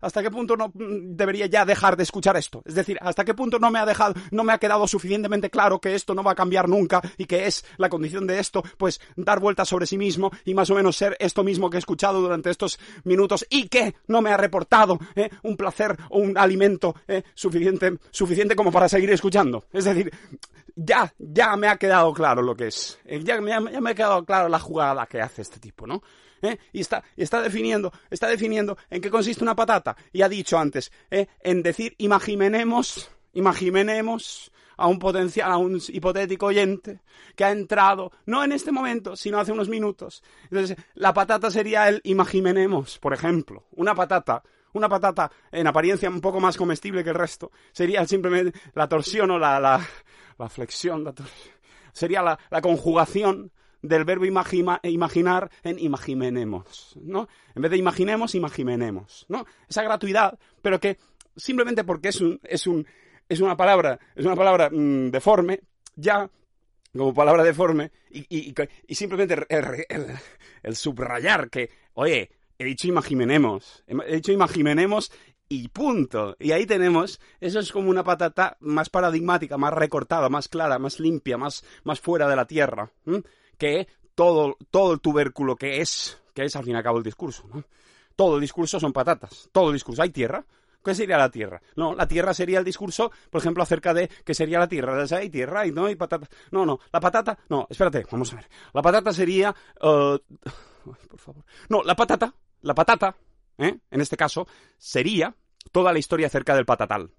hasta qué punto no mm, debería ya dejar de escuchar esto. Es decir, hasta qué punto no me ha dejado, no me ha quedado suficientemente claro que esto no va a cambiar nunca y que es la condición de esto, pues dar vueltas sobre sí mismo y más o menos ser esto mismo que he escuchado durante estos minutos y que no me ha reportado ¿eh? un placer o un alimento ¿eh? suficiente, suficiente como para seguir escuchando. Es decir, ya, ya me ha quedado claro lo que es. Eh, ya, ya me ha quedado claro la jugada que hace este tipo, ¿no? ¿Eh? y está, está definiendo, está definiendo en qué consiste una patata. Y ha dicho antes, ¿eh? en decir, imaginemos, imaginemos a un potencial, a un hipotético oyente que ha entrado, no en este momento, sino hace unos minutos. Entonces, la patata sería el imaginemos, por ejemplo, una patata una patata en apariencia un poco más comestible que el resto, sería simplemente la torsión o la, la, flexión, sería la, la conjugación del verbo imagina, imaginar en imaginemos, ¿no? En vez de imaginemos, imaginemos, ¿no? Esa gratuidad, pero que simplemente porque es un, es un, es una palabra, es una palabra mmm, deforme, ya como palabra deforme, y, y, y simplemente el, el, subrayar que, oye, he dicho imaginemos, he dicho imaginemos y punto. Y ahí tenemos, eso es como una patata más paradigmática, más recortada, más clara, más limpia, más, más fuera de la tierra. Que todo, todo el tubérculo que es, que es al fin y al cabo el discurso. ¿no? Todo el discurso son patatas, todo el discurso. Hay tierra, ¿Qué sería la tierra? No, la tierra sería el discurso, por ejemplo, acerca de qué sería la tierra. Hay tierra y no hay patata. No, no, la patata. No, espérate, vamos a ver. La patata sería. Uh, por favor. No, la patata. La patata, ¿eh? en este caso, sería toda la historia acerca del patatal.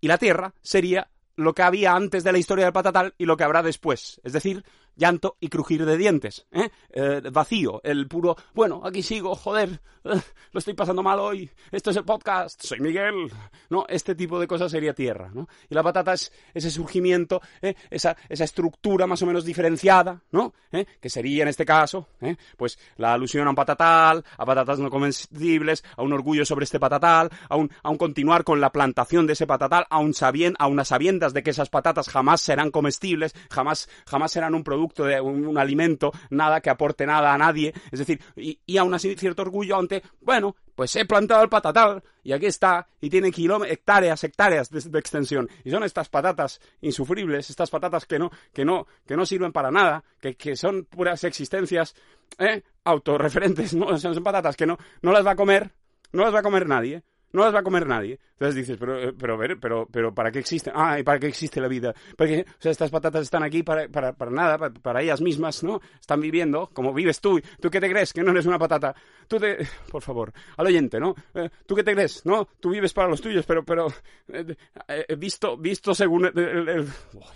Y la tierra sería lo que había antes de la historia del patatal y lo que habrá después. Es decir, llanto y crujir de dientes. ¿eh? Eh, vacío, el puro, bueno, aquí sigo, joder, eh, lo estoy pasando mal hoy, esto es el podcast, soy Miguel. No, este tipo de cosas sería tierra. ¿no? Y la patata es ese surgimiento, ¿eh? esa, esa estructura más o menos diferenciada, ¿no? ¿Eh? que sería en este caso, pues la alusión a un patatal, a patatas no comestibles, a un orgullo sobre este patatal, a un, a un continuar con la plantación de ese patatal, a, un sabien, a unas sabiendas de que esas patatas jamás serán comestibles, jamás, jamás serán un producto de un, alimento, nada que aporte nada a nadie, es decir, y, y aún así cierto orgullo ante, bueno, pues he plantado el patatal y aquí está, y tiene hectáreas, hectáreas de, de, extensión. Y son estas patatas insufribles, estas patatas que no, que no, que no sirven para nada, que, que son puras existencias ¿eh? autorreferentes, ¿no? son patatas que no, no las va a comer, no las va a comer nadie no las va a comer nadie. Entonces dices, pero, pero, pero, pero, ¿para qué existe? Ah, ¿y para qué existe la vida? Porque, o sea, estas patatas están aquí para, para, para nada, para, ellas mismas, ¿no? Están viviendo como vives tú. ¿Tú qué te crees? Que no eres una patata. Tú te... Por favor, al oyente, ¿no? Eh, ¿Tú qué te crees? ¿No? Tú vives para los tuyos, pero, pero, eh, eh, visto, visto según. Uy,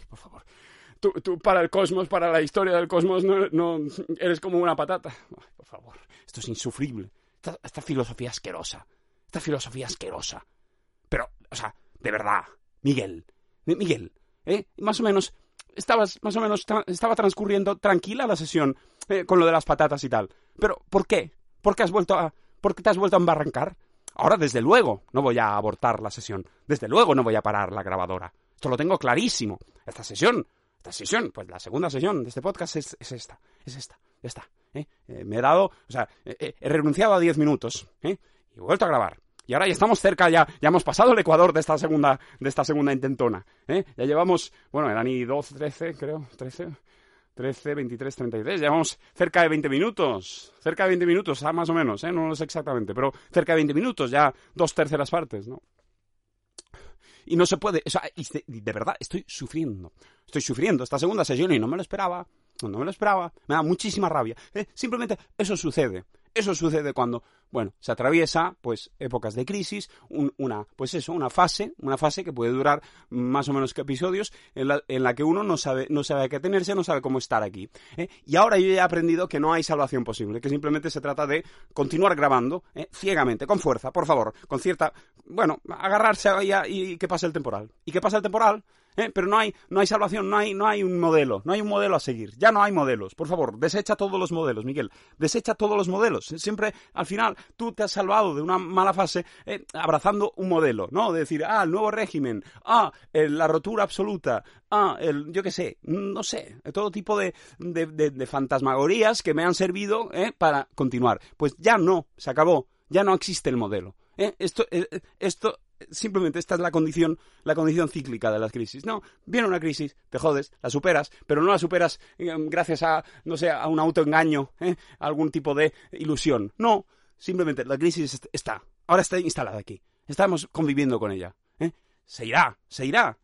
por favor. Tú, tú, para el cosmos, para la historia del cosmos, no, no eres como una patata. Ay, por favor, esto es insufrible. Esta, esta filosofía asquerosa. Esta filosofía asquerosa. Pero, o sea, de verdad, Miguel, Miguel, ¿eh? Más o menos, estabas, más o menos, estaba transcurriendo tranquila la sesión eh, con lo de las patatas y tal. Pero, ¿por qué? ¿Por qué has vuelto a, por te has vuelto a embarrancar? Ahora, desde luego, no voy a abortar la sesión. Desde luego no voy a parar la grabadora. Esto lo tengo clarísimo. Esta sesión, esta sesión, pues la segunda sesión de este podcast es, es esta, es esta, ya está. ¿eh? Eh, me he dado, o sea, he renunciado a 10 minutos, ¿eh? Y vuelto a grabar. Y ahora ya estamos cerca, ya, ya hemos pasado el Ecuador de esta segunda, de esta segunda intentona. ¿eh? Ya llevamos, bueno, eran y 12, 13, creo, 13, 13, 23, 33. Llevamos cerca de 20 minutos. Cerca de 20 minutos, ah, más o menos, ¿eh? no lo sé exactamente, pero cerca de 20 minutos, ya dos terceras partes, ¿no? Y no se puede, o sea, de verdad, estoy sufriendo. Estoy sufriendo esta segunda sesión y no me lo esperaba. No me lo esperaba. Me da muchísima rabia. ¿eh? Simplemente eso sucede. Eso sucede cuando, bueno, se atraviesa, pues, épocas de crisis, un, una, pues eso, una fase, una fase que puede durar más o menos que episodios, en la, en la que uno no sabe, no sabe a qué tenerse, no sabe cómo estar aquí. ¿eh? Y ahora yo ya he aprendido que no hay salvación posible, que simplemente se trata de continuar grabando, ¿eh? ciegamente, con fuerza, por favor, con cierta, bueno, agarrarse a y que pase el temporal. ¿Y qué pasa el temporal? ¿Eh? pero no hay, no hay salvación, no hay, no hay un modelo, no hay un modelo a seguir, ya no hay modelos, por favor, desecha todos los modelos, Miguel, desecha todos los modelos, siempre al final tú te has salvado de una mala fase eh, abrazando un modelo, ¿no? De decir, ah, el nuevo régimen, ah, el, la rotura absoluta, ah, el, yo qué sé, no sé, todo tipo de, de, de, fantasmagorías que me han servido ¿eh? para continuar. Pues ya no, se acabó, ya no existe el modelo. ¿eh? Esto, eh, esto simplemente esta es la condición, la condición cíclica de las crisis. No, viene una crisis, te jodes, la superas, pero no la superas eh, gracias a, no sé, a un autoengaño, ¿eh? a algún tipo de ilusión. No, simplemente la crisis está, ahora está instalada aquí. Estamos conviviendo con ella. ¿eh? Se irá, se irá,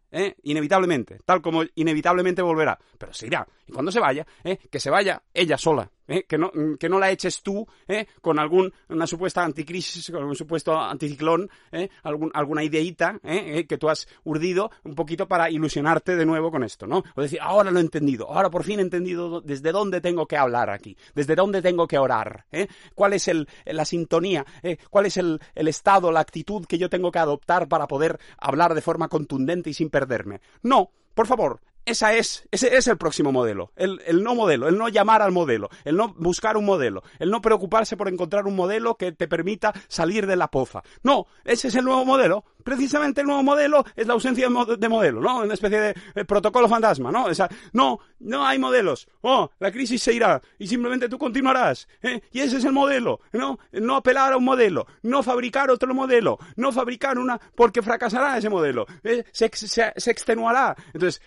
inevitablemente, tal como inevitablemente volverá, pero se irá. Y cuando se vaya, que se vaya ella sola, ¿eh? que, no, que no la eches tú ¿eh? con algún, una supuesta anticrisis, con un supuesto anticiclón, ¿eh? Alguna ideita que tú has urdido un poquito para ilusionarte de nuevo con esto, ¿no? O decir, ahora lo he entendido, ahora por fin he entendido desde dónde tengo que hablar aquí, desde dónde tengo que orar, cuál es el, la sintonía, cuál es el, el estado, la actitud que yo tengo que adoptar para poder hablar de forma contundente y sin perderme. No, por favor, esa es, ese es el próximo modelo, el, el, no modelo, el no llamar al modelo, el no buscar un modelo, el no preocuparse por encontrar un modelo que te permita salir de la poza. No, ese es el nuevo modelo. Precisamente el nuevo modelo es la ausencia de modelo, ¿no? Una especie de, protocolo fantasma, ¿no? O sea, no, no hay modelos. Oh, la crisis se irá y simplemente tú continuarás. ¿eh? Y ese es el modelo, ¿no? No apelar a un modelo, no fabricar otro modelo, no fabricar una porque fracasará ese modelo, ¿eh? se, se, se extenuará. Entonces,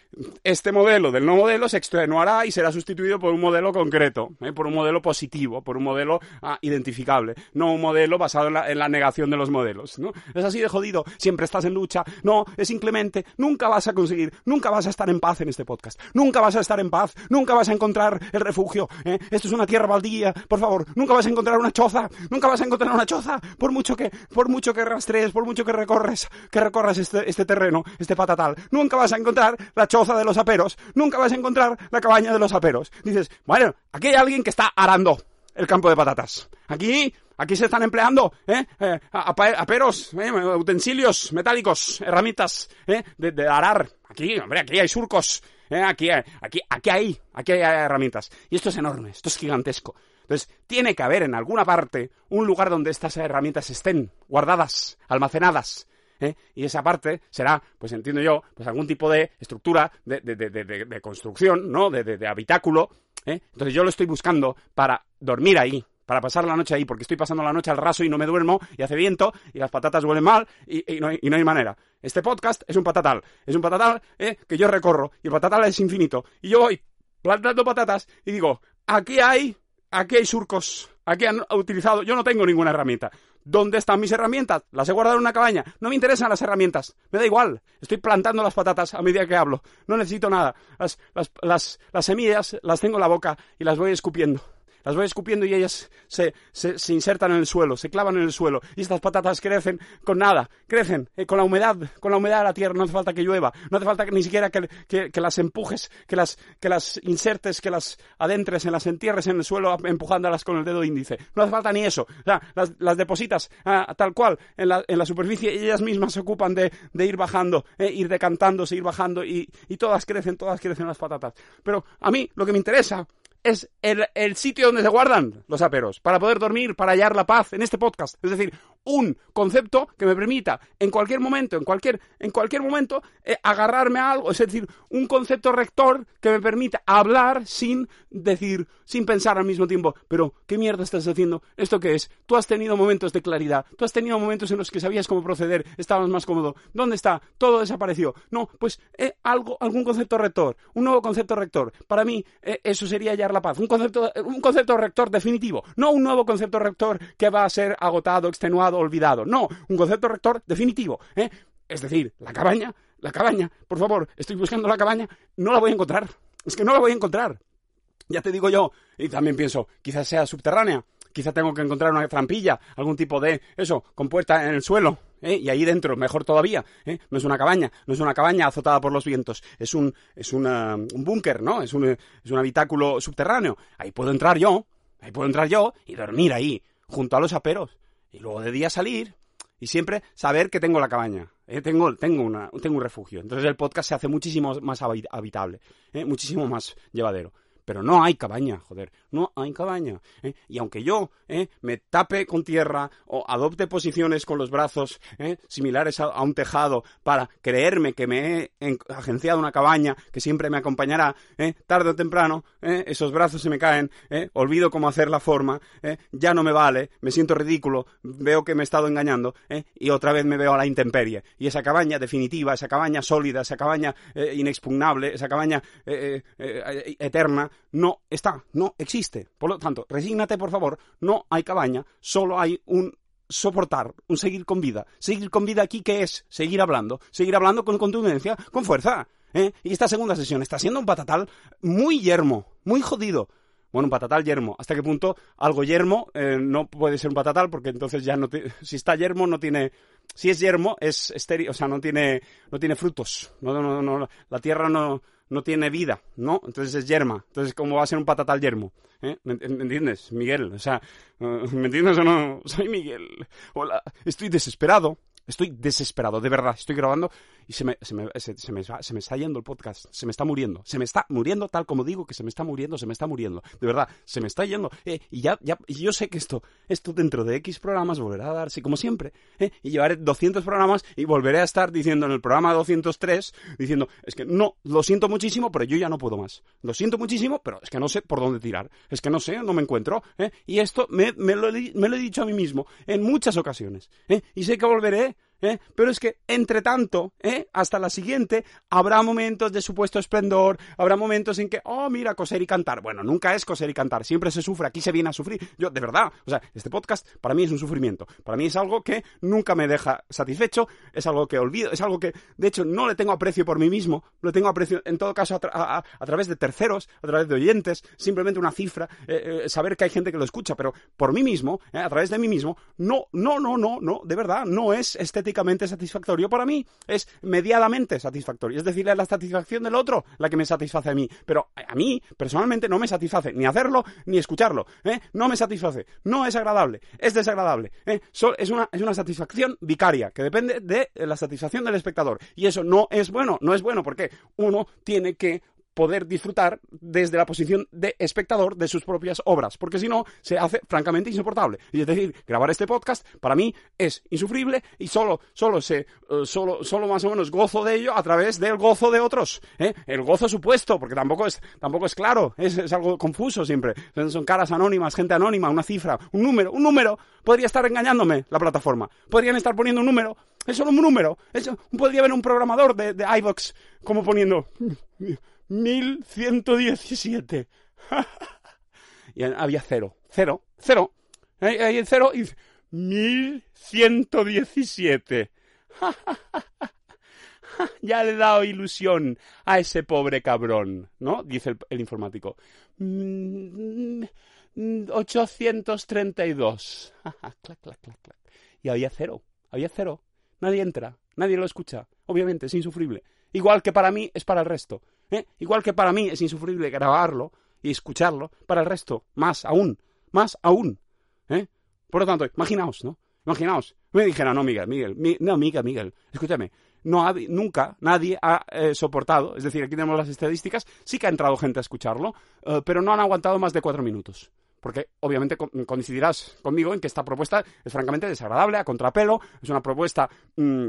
este modelo del no modelo se extenuará y será sustituido por un modelo concreto, ¿eh? por un modelo positivo, por un modelo ah, identificable, no un modelo basado en la, negación de los modelos. Es así de jodido, siempre estás en lucha, no, es inclemente, nunca vas a conseguir, nunca vas a estar en paz en este podcast, nunca vas a estar en paz, nunca vas a encontrar el refugio, ¿eh? esto es una tierra baldía, por favor, nunca vas a encontrar una choza, nunca vas a encontrar una choza, por mucho que, por mucho que rastrees, por mucho que recorres, que recorras este, este terreno, este patatal, nunca vas a encontrar la choza de los aperos, nunca vas a encontrar la cabaña de los aperos. Dices, bueno, aquí hay alguien que está arando el campo de patatas. Aquí, aquí se están empleando, ¿eh? eh aperos, ¿eh? utensilios metálicos, herramientas, ¿eh? De, de, arar. Aquí, hombre, aquí hay surcos. ¿eh? Aquí, aquí, aquí hay, aquí hay herramientas. Y esto es enorme, esto es gigantesco. Entonces, tiene que haber en alguna parte un lugar donde estas herramientas estén guardadas, almacenadas, ¿eh? y esa parte será, pues entiendo yo, pues algún tipo de estructura de, de, de, de construcción, ¿no? De, habitáculo. ¿eh? Entonces yo lo estoy buscando para dormir ahí, para pasar la noche ahí, porque estoy pasando la noche al raso y no me duermo, y hace viento, y las patatas huelen mal, y, no, hay, manera. Este podcast es un patatal, es un patatal ¿eh? que yo recorro, y el patatal es infinito, y yo voy plantando patatas y digo, aquí hay, aquí hay surcos, aquí han utilizado, yo no tengo ninguna herramienta. ¿Dónde están mis herramientas? Las he guardado en una cabaña. No me interesan las herramientas. Me da igual. Estoy plantando las patatas a medida que hablo. No necesito nada. Las, las, las, las semillas las tengo en la boca y las voy escupiendo las voy escupiendo y ellas se, se, se, insertan en el suelo, se clavan en el suelo. Y estas patatas crecen con nada, crecen eh, con la humedad, con la humedad de la tierra. No hace falta que llueva, no hace falta que, ni siquiera que, que, que, las empujes, que las, que las insertes, que las adentres, en las entierres en el suelo empujándolas con el dedo índice. No hace falta ni eso. Las, las depositas ah, tal cual en la, en la superficie y ellas mismas se ocupan de, de ir bajando, eh, ir decantándose, ir bajando y, y todas crecen, todas crecen las patatas. Pero a mí lo que me interesa es el, el, sitio donde se guardan los aperos, para poder dormir, para hallar la paz en este podcast. Es decir, un concepto que me permita en cualquier momento, en cualquier, en cualquier momento, eh, agarrarme a algo. Es decir, un concepto rector que me permita hablar sin decir, sin pensar al mismo tiempo, pero ¿qué mierda estás haciendo? ¿Esto qué es? Tú has tenido momentos de claridad, tú has tenido momentos en los que sabías cómo proceder, estabas más cómodo. ¿Dónde está? Todo desapareció. No, pues eh, algo, algún concepto rector, un nuevo concepto rector. Para mí, eh, eso sería hallar la paz. Un concepto, un concepto rector definitivo, no un nuevo concepto rector que va a ser agotado, extenuado, olvidado. No, un concepto rector definitivo. ¿eh? Es decir, la cabaña, la cabaña, por favor, estoy buscando la cabaña, no la voy a encontrar. Es que no la voy a encontrar. Ya te digo yo, y también pienso, quizás sea subterránea, quizás tengo que encontrar una trampilla, algún tipo de, eso, con puerta en el suelo, ¿Eh? y ahí dentro, mejor todavía, ¿eh? no es una cabaña, no es una cabaña azotada por los vientos, es un, es una, un búnker, ¿no? Es un, es un habitáculo subterráneo. Ahí puedo entrar yo, ahí puedo entrar yo y dormir ahí, junto a los aperos. Y luego de día salir y siempre saber que tengo la cabaña. ¿eh? Tengo, tengo, una, tengo un refugio. Entonces el podcast se hace muchísimo más habitable, ¿eh? muchísimo más llevadero. Pero no hay cabaña, joder, no hay cabaña. ¿eh? Y aunque yo ¿eh? me tape con tierra o adopte posiciones con los brazos ¿eh? similares a, a, un tejado para creerme que me he agenciado una cabaña que siempre me acompañará, tarde o temprano esos brazos se me caen, olvido cómo hacer la forma, ya no me vale, me siento ridículo, veo que me he estado engañando y otra vez me veo a la intemperie. Y esa cabaña definitiva, esa cabaña sólida, esa cabaña inexpugnable, esa cabaña eterna, no está, no existe. Por lo tanto, resígnate, por favor, no hay cabaña, solo hay un soportar, un seguir con vida. Seguir con vida aquí, ¿qué es? Seguir hablando, seguir hablando con contundencia, con fuerza. ¿eh? Y esta segunda sesión está siendo un patatal muy yermo, muy jodido, Bueno, un patatal yermo. ¿Hasta qué punto algo yermo eh, no puede ser un patatal? Porque entonces ya no... Si está yermo no tiene... Si es yermo es estéril, o sea, no tiene, no tiene frutos. No, no, no, la tierra no, no tiene vida, ¿no? Entonces es yerma. Entonces, ¿cómo va a ser un patatal yermo? ¿Eh? ¿Me, me entiendes? Miguel, o sea, ¿me entiendes o no? Soy Miguel. Hola, estoy desesperado. Estoy desesperado, de verdad. Estoy grabando y se me, se me, se, me, está yendo el podcast. Se me está muriendo. Se me está muriendo tal como digo que se me está muriendo, se me está muriendo. De verdad, se me está yendo. Eh, y ya, ya, y yo sé que esto, esto dentro de X programas volverá a darse como siempre. Eh, y llevaré 200 programas y volveré a estar diciendo en el programa 203, diciendo, es que no, lo siento muchísimo, pero yo ya no puedo más. Lo siento muchísimo, pero es que no sé por dónde tirar. Es que no sé, no me encuentro. Eh, y esto me, me, lo me lo he dicho a mí mismo en muchas ocasiones. Eh, y sé que volveré ¿Eh? Pero es que, entre tanto, ¿eh? hasta la siguiente, habrá momentos de supuesto esplendor, habrá momentos en que, oh, mira, coser y cantar. Bueno, nunca es coser y cantar, siempre se sufre, aquí se viene a sufrir. Yo, de verdad, o sea, este podcast para mí es un sufrimiento. Para mí es algo que nunca me deja satisfecho, es algo que olvido, es algo que, de hecho, no le tengo aprecio por mí mismo, lo tengo aprecio, en todo caso, a, tra a, a través de terceros, a través de oyentes, simplemente una cifra, eh, eh, saber que hay gente que lo escucha, pero por mí mismo, a través de mí mismo, no, no, no, no, no, de verdad, no es satisfactorio para mí, es mediadamente satisfactorio. Es decir, es la satisfacción del otro la que me satisface a mí. Pero a mí, personalmente, no me satisface ni hacerlo ni escucharlo. ¿eh? No me satisface. No es agradable. Es desagradable. ¿eh? es, una, es una satisfacción vicaria que depende de la satisfacción del espectador. Y eso no es bueno. No es bueno porque uno tiene que poder disfrutar desde la posición de espectador de sus propias obras, porque si no, se hace francamente insoportable. Y es decir, grabar este podcast para mí es insufrible y solo, solo se, uh, solo, solo más o menos gozo de ello a través del gozo de otros. ¿eh? El gozo supuesto, porque tampoco es, tampoco es claro, es, es algo confuso siempre. Son caras anónimas, gente anónima, una cifra, un número, un número. Podría estar engañándome la plataforma. Podrían estar poniendo un número. Es solo un número. Es, podría haber un programador de, de iVox como poniendo 1117. y había cero. Cero. Cero. Ahí, ahí cero y 1117. ya le he dado ilusión a ese pobre cabrón, ¿no? Dice el, el informático. 832. clac, clac, clac, clac. Y había cero. Había cero. Nadie entra. Nadie lo escucha. Obviamente, es insufrible. Igual que para mí es para el resto. ¿Eh? Igual que para mí es insufrible grabarlo y escucharlo, para el resto, más aún, más aún. ¿eh? Por lo tanto, imaginaos, ¿no? Imaginaos. Me dijera, no, Miguel, Miguel, mi, no, Miguel, Miguel, escúchame. No nunca nadie ha eh, soportado, es decir, aquí tenemos las estadísticas, sí que ha entrado gente a escucharlo, eh, pero no han aguantado más de cuatro minutos porque obviamente coincidirás conmigo en que esta propuesta es francamente desagradable, a contrapelo, es una propuesta mmm,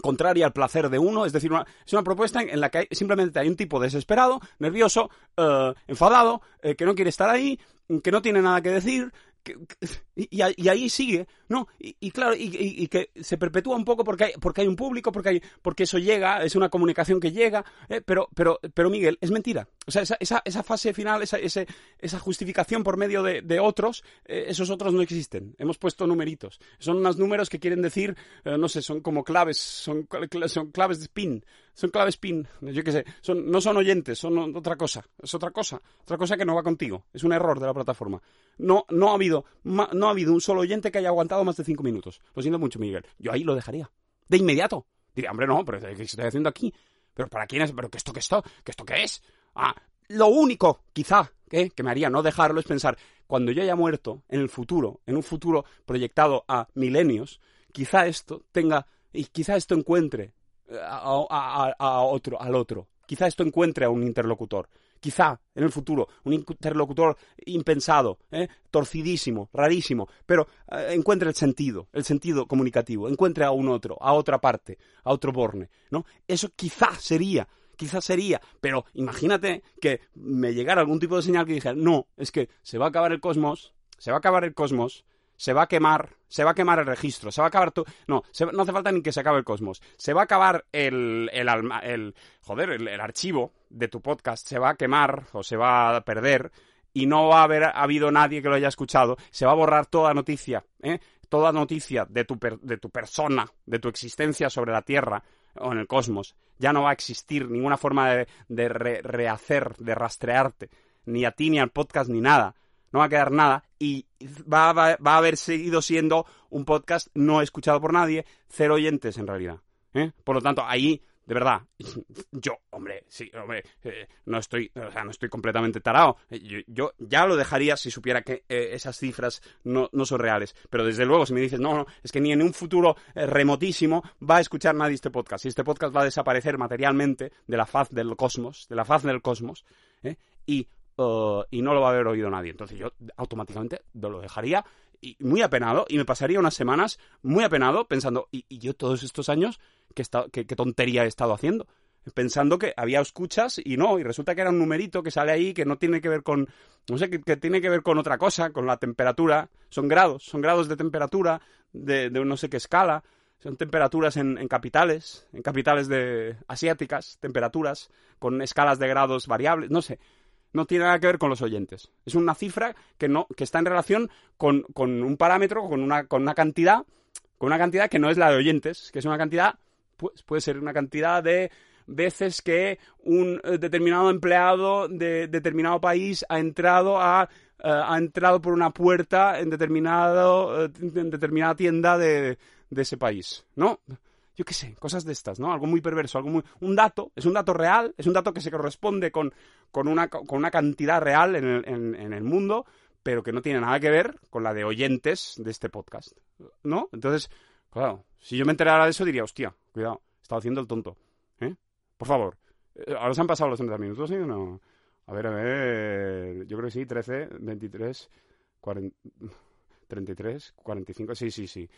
contraria al placer de uno, es decir, una, es una propuesta en, la que simplemente hay un tipo desesperado, nervioso, uh, enfadado, eh, que no quiere estar ahí, que no tiene nada que decir, y, y, ahí sigue, ¿no? Y, y claro, y, que se perpetúa un poco porque hay, porque hay un público, porque, hay, porque eso llega, es una comunicación que llega, eh, pero, pero, pero Miguel, es mentira. O sea, esa, esa, esa fase final, esa, ese, esa justificación por medio de, de otros, eh, esos otros no existen. Hemos puesto numeritos. Son unos números que quieren decir, eh, no sé, son como claves, son, son claves de spin, son claves PIN, yo qué sé, son, no son oyentes, son otra cosa, es otra cosa, otra cosa que no va contigo, es un error de la plataforma. No, no ha habido, ma, no ha habido un solo oyente que haya aguantado más de cinco minutos. Lo siento mucho, Miguel. Yo ahí lo dejaría. De inmediato. Diría, hombre, no, pero ¿qué estoy haciendo aquí? ¿Pero para quién es? ¿Pero qué esto qué esto? ¿Qué esto qué es? Ah, lo único, quizá, que me haría no dejarlo es pensar, cuando yo haya muerto, en el futuro, en un futuro proyectado a milenios, quizá esto tenga, y quizá esto encuentre a, otro, al otro. Quizá esto encuentre a un interlocutor. Quizá en el futuro un interlocutor impensado, ¿eh? torcidísimo, rarísimo, pero eh, encuentre el sentido, el sentido comunicativo, encuentre a un otro, a otra parte, a otro borne, ¿no? Eso quizá sería, quizá sería, pero imagínate que me llegara algún tipo de señal que dijera, no, es que se va a acabar el cosmos, se va a acabar el cosmos, se va a quemar, se va a quemar el registro, se va a acabar tu... No, se, no hace falta ni que se acabe el cosmos. Se va a acabar el, el, alma, el joder, el, el, archivo de tu podcast, se va a quemar o se va a perder y no va a haber habido nadie que lo haya escuchado. Se va a borrar toda noticia, ¿eh? Toda noticia de tu, per, de tu persona, de tu existencia sobre la Tierra o en el cosmos. Ya no va a existir ninguna forma de, de re, rehacer, de rastrearte ni a ti, ni al podcast, ni nada. No va a quedar nada y va, a haber seguido siendo un podcast no escuchado por nadie, cero oyentes en realidad. ¿eh? Por lo tanto, ahí de verdad, yo, hombre, sí, hombre, eh, no estoy, o sea, no estoy completamente tarado. Eh, Yo, ya lo dejaría si supiera que esas cifras no, no son reales. Pero desde luego, si me dices, no, no, es que ni en un futuro remotísimo va a escuchar nadie este podcast. Y este podcast va a desaparecer materialmente de la faz del cosmos, de la faz del cosmos, y, uh, y no lo va a haber oído nadie. Entonces yo automáticamente lo dejaría y muy apenado y me pasaría unas semanas muy apenado pensando, ¿y, yo todos estos años qué, esta- qué- qué tontería he estado haciendo? Pensando que había escuchas y no, y resulta que era un numerito que sale ahí que no tiene que ver con, no sé, que, que tiene que ver con otra cosa, con la temperatura. Son grados, son grados de temperatura de, de no sé qué escala. Son temperaturas en, en capitales, en capitales de asiáticas, temperaturas con escalas de grados variables, no sé no tiene nada que ver con los oyentes. Es una cifra que no, que está en relación con, con un parámetro, con una, con una cantidad, con una cantidad que no es la de oyentes, que es una cantidad, pues puede ser una cantidad de veces que un eh, determinado empleado de determinado país ha entrado a eh, ha entrado por una puerta en determinado eh, en determinada tienda de, de ese país, ¿no? Yo qué sé, cosas de estas, ¿no? Algo muy perverso, algo muy... Un dato, es un dato real, es un dato que se corresponde con, con, una, con una cantidad real en el, en, en el mundo, pero que no tiene nada que ver con la de oyentes de este podcast, ¿no? Entonces, claro, si yo me enterara de eso diría, hostia, cuidado, he estado haciendo el tonto, ¿eh? Por favor, eh, ahora se han pasado los 30 minutos, ¿sí o no? A ver, a ver, yo creo que sí, 13, 23, 40, 33, 45, sí, sí, sí.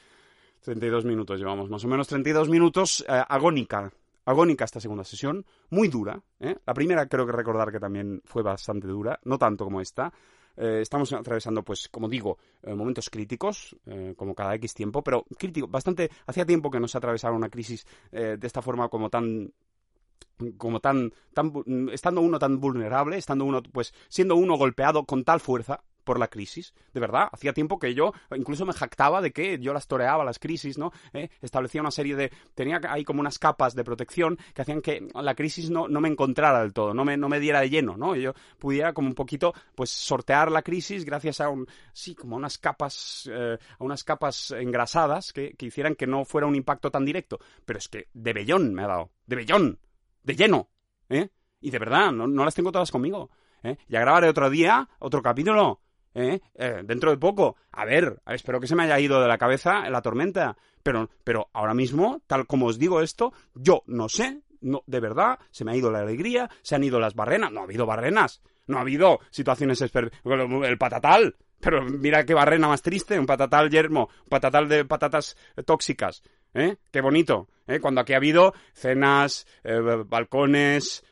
32 minutos llevamos, más o menos 32 minutos, eh, agónica, agónica esta segunda sesión, muy dura. ¿eh? La primera creo que recordar que también fue bastante dura, no tanto como esta. Eh, estamos atravesando, pues, como digo, eh, momentos críticos, como cada X tiempo, pero crítico, bastante, hacía tiempo que no se atravesaba una crisis de esta forma como tan como tan, tan estando uno tan vulnerable, estando uno, pues, siendo uno golpeado con tal fuerza por la crisis, de verdad, hacía tiempo que yo incluso me jactaba de que yo las toreaba las crisis, ¿no? ¿Eh? Establecía una serie de, tenía ahí como unas capas de protección que hacían que la crisis no, no me encontrara del todo, no me, no me diera de lleno, ¿no? Y yo pudiera como un poquito, pues, sortear la crisis gracias a un, sí, como unas capas, eh, a unas capas engrasadas que, que hicieran que no fuera un impacto tan directo. Pero es que de bellón me ha dado, de bellón de lleno, ¿eh? Y de verdad, no, no las tengo todas conmigo, ¿eh? Ya grabaré otro día, otro capítulo, ¿eh? Eh, dentro de poco. A ver, espero que se me haya ido de la cabeza la tormenta, pero, pero ahora mismo, tal como os digo esto, yo no sé, no, de verdad, se me ha ido la alegría, se han ido las barrenas, no ha habido barrenas, no ha habido situaciones, el patatal, pero mira qué barrena más triste, un patatal yermo, patatal de patatas tóxicas, ¿eh? Qué bonito, ¿eh? Cuando aquí ha habido cenas, eh, balcones,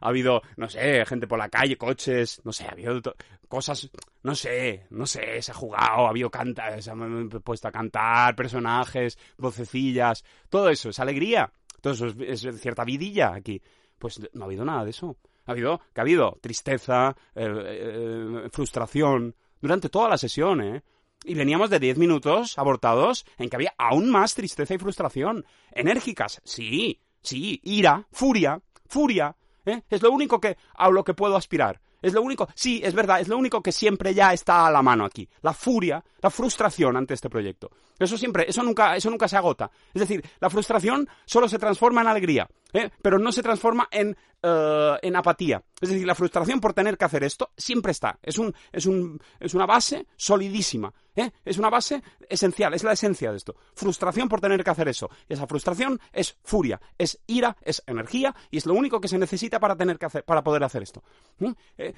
ha habido, no sé, gente por la calle, coches, no sé, ha habido cosas, no sé, no sé, se ha jugado, ha habido canta, se han puesto a cantar, personajes, vocecillas, todo eso, es alegría, todo eso es, es cierta vidilla aquí. Pues no ha habido nada de eso. Ha habido, que ha habido tristeza, eh, eh, frustración, durante toda la sesión, ¿eh? Y veníamos de 10 minutos abortados en que había aún más tristeza y frustración. Enérgicas, sí, sí, ira, furia, furia, ¿eh? Es lo único que a lo que puedo aspirar. Es lo único, sí, es verdad, es lo único que siempre ya está a la mano aquí. La furia, la frustración ante este proyecto. Eso siempre, eso nunca, eso nunca se agota. Es decir, la frustración solo se transforma en alegría, ¿eh? pero no se transforma en, eh, en apatía. Es decir, la frustración por tener que hacer esto siempre está. Es, un, es, un, es una base solidísima. ¿eh? Es una base esencial, es la esencia de esto. Frustración por tener que hacer eso. Esa frustración es furia, es ira, es energía y es lo único que se necesita para, tener que hacer, para poder hacer esto.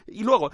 Y luego,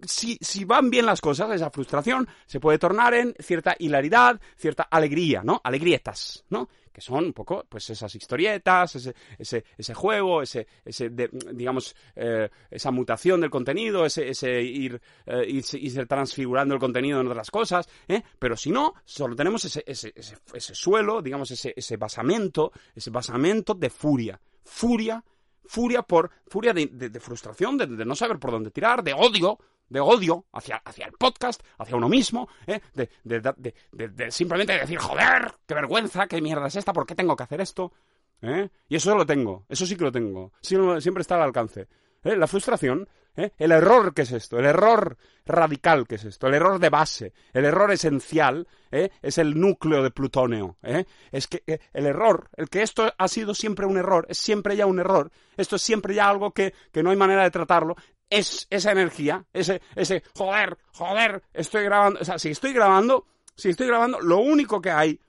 si, si van bien las cosas, esa frustración se puede tornar en cierta hilaridad, cierta alegría, ¿no? Alegrietas, ¿no? Que son un poco, pues, esas historietas, ese, ese, ese juego, ese, ese digamos, eh, esa mutación del contenido, ese, ese ir, eh, irse, irse transfigurando el contenido en otras cosas, ¿eh? Pero si no, solo tenemos ese, ese, ese, ese suelo, digamos, ese, ese basamento, ese basamento de furia. Furia furia por furia de, de- frustración, de, de no saber por dónde tirar, de odio, de odio hacia, hacia el podcast, hacia uno mismo, ¿eh? de, simplemente decir, joder, qué vergüenza, qué mierda es esta, ¿por qué tengo que hacer esto? ¿Eh? Y eso lo tengo, eso sí que lo tengo, lo- siempre está al alcance. ¿eh? La frustración, ¿eh? El error que es esto, el error radical que es esto, el error de base, el error esencial, ¿eh? es el núcleo de plutonio. ¿eh? Es que eh, el error, el que esto ha sido siempre un error, es siempre ya un error, esto es siempre ya algo que, que no hay manera de tratarlo, es esa energía, ese, ese, joder, joder, estoy grabando, o sea, si estoy grabando, si estoy grabando, lo único que hay,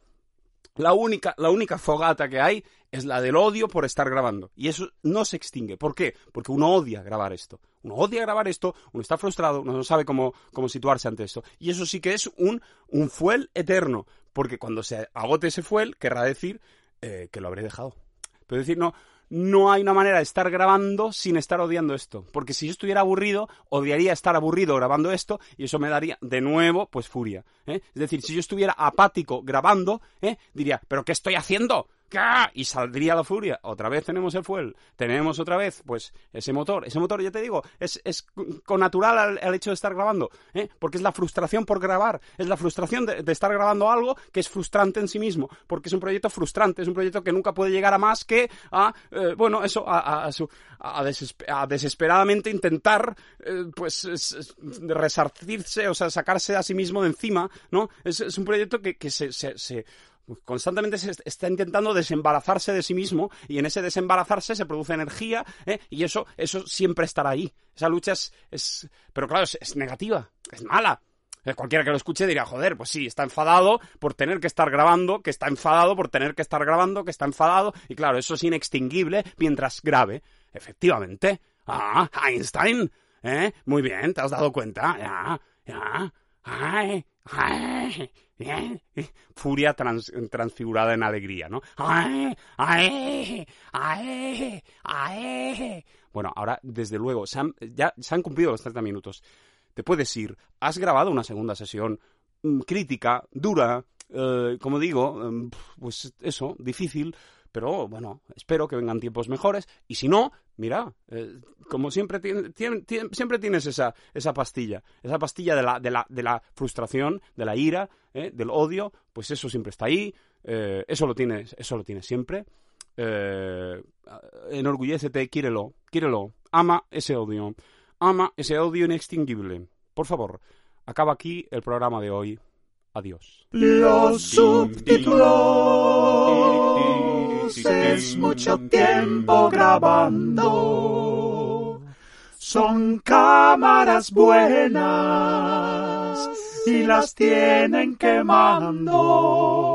la única, la única fogata que hay es la del odio por estar grabando. Y eso no se extingue. ¿Por qué? Porque uno odia grabar esto. Uno odia grabar esto, uno está frustrado, uno no sabe cómo, cómo situarse ante esto. Y eso sí que es un, un fuel eterno. Porque cuando se agote ese fuel, querrá decir eh, que lo habré dejado. Pero decir, no, no hay una manera de estar grabando sin estar odiando esto. Porque si yo estuviera aburrido, odiaría estar aburrido grabando esto y eso me daría de nuevo, pues furia. ¿eh? Es decir, si yo estuviera apático grabando, ¿eh? diría, ¿pero qué estoy haciendo? Y saldría la furia. Otra vez tenemos el fuel, tenemos otra vez, pues, ese motor. Ese motor, ya te digo, es, es con natural al, hecho de estar grabando, ¿eh? porque es la frustración por grabar, es la frustración de, estar grabando algo que es frustrante en sí mismo, porque es un proyecto frustrante, es un proyecto que nunca puede llegar a más que a, eh, bueno, eso, a, a, desesperadamente intentar, eh, pues, resarcirse, o sea, sacarse a sí mismo de encima, ¿no? Es, un proyecto que, que se constantemente se está intentando desembarazarse de sí mismo y en ese desembarazarse se produce energía ¿eh? y eso, eso siempre estará ahí. Esa lucha es, es pero claro, es, negativa, es mala. Eh, cualquiera que lo escuche dirá, joder, pues sí, está enfadado por tener que estar grabando, que está enfadado por tener que estar grabando, que está enfadado, y claro, eso es inextinguible mientras grabe. Efectivamente. Ah, Einstein. ¿Eh? Muy bien, te has dado cuenta. Ya, ya. Ay, ay. Furia transfigurada en alegría, ¿no? Bueno, ahora, desde luego, ya se han cumplido los 30 minutos. Te puedes ir. Has grabado una segunda sesión mm, crítica, dura, eh, como digo, em, pues eso, difícil, pero bueno, espero que vengan tiempos mejores. Y si no, mira, eh, como siempre, siempre tienes esa, esa pastilla, esa pastilla de la, de la, de la frustración, de la ira, eh, del odio, pues eso siempre está ahí, eh, eso lo tienes, eso lo tienes siempre. enorgullécete, quírelo, quírelo, ama ese odio, ama ese odio inextinguible. Por favor, acaba aquí el programa de hoy. Adiós. Los subtítulos es mucho tiempo grabando. Son cámaras buenas y las tienen quemando.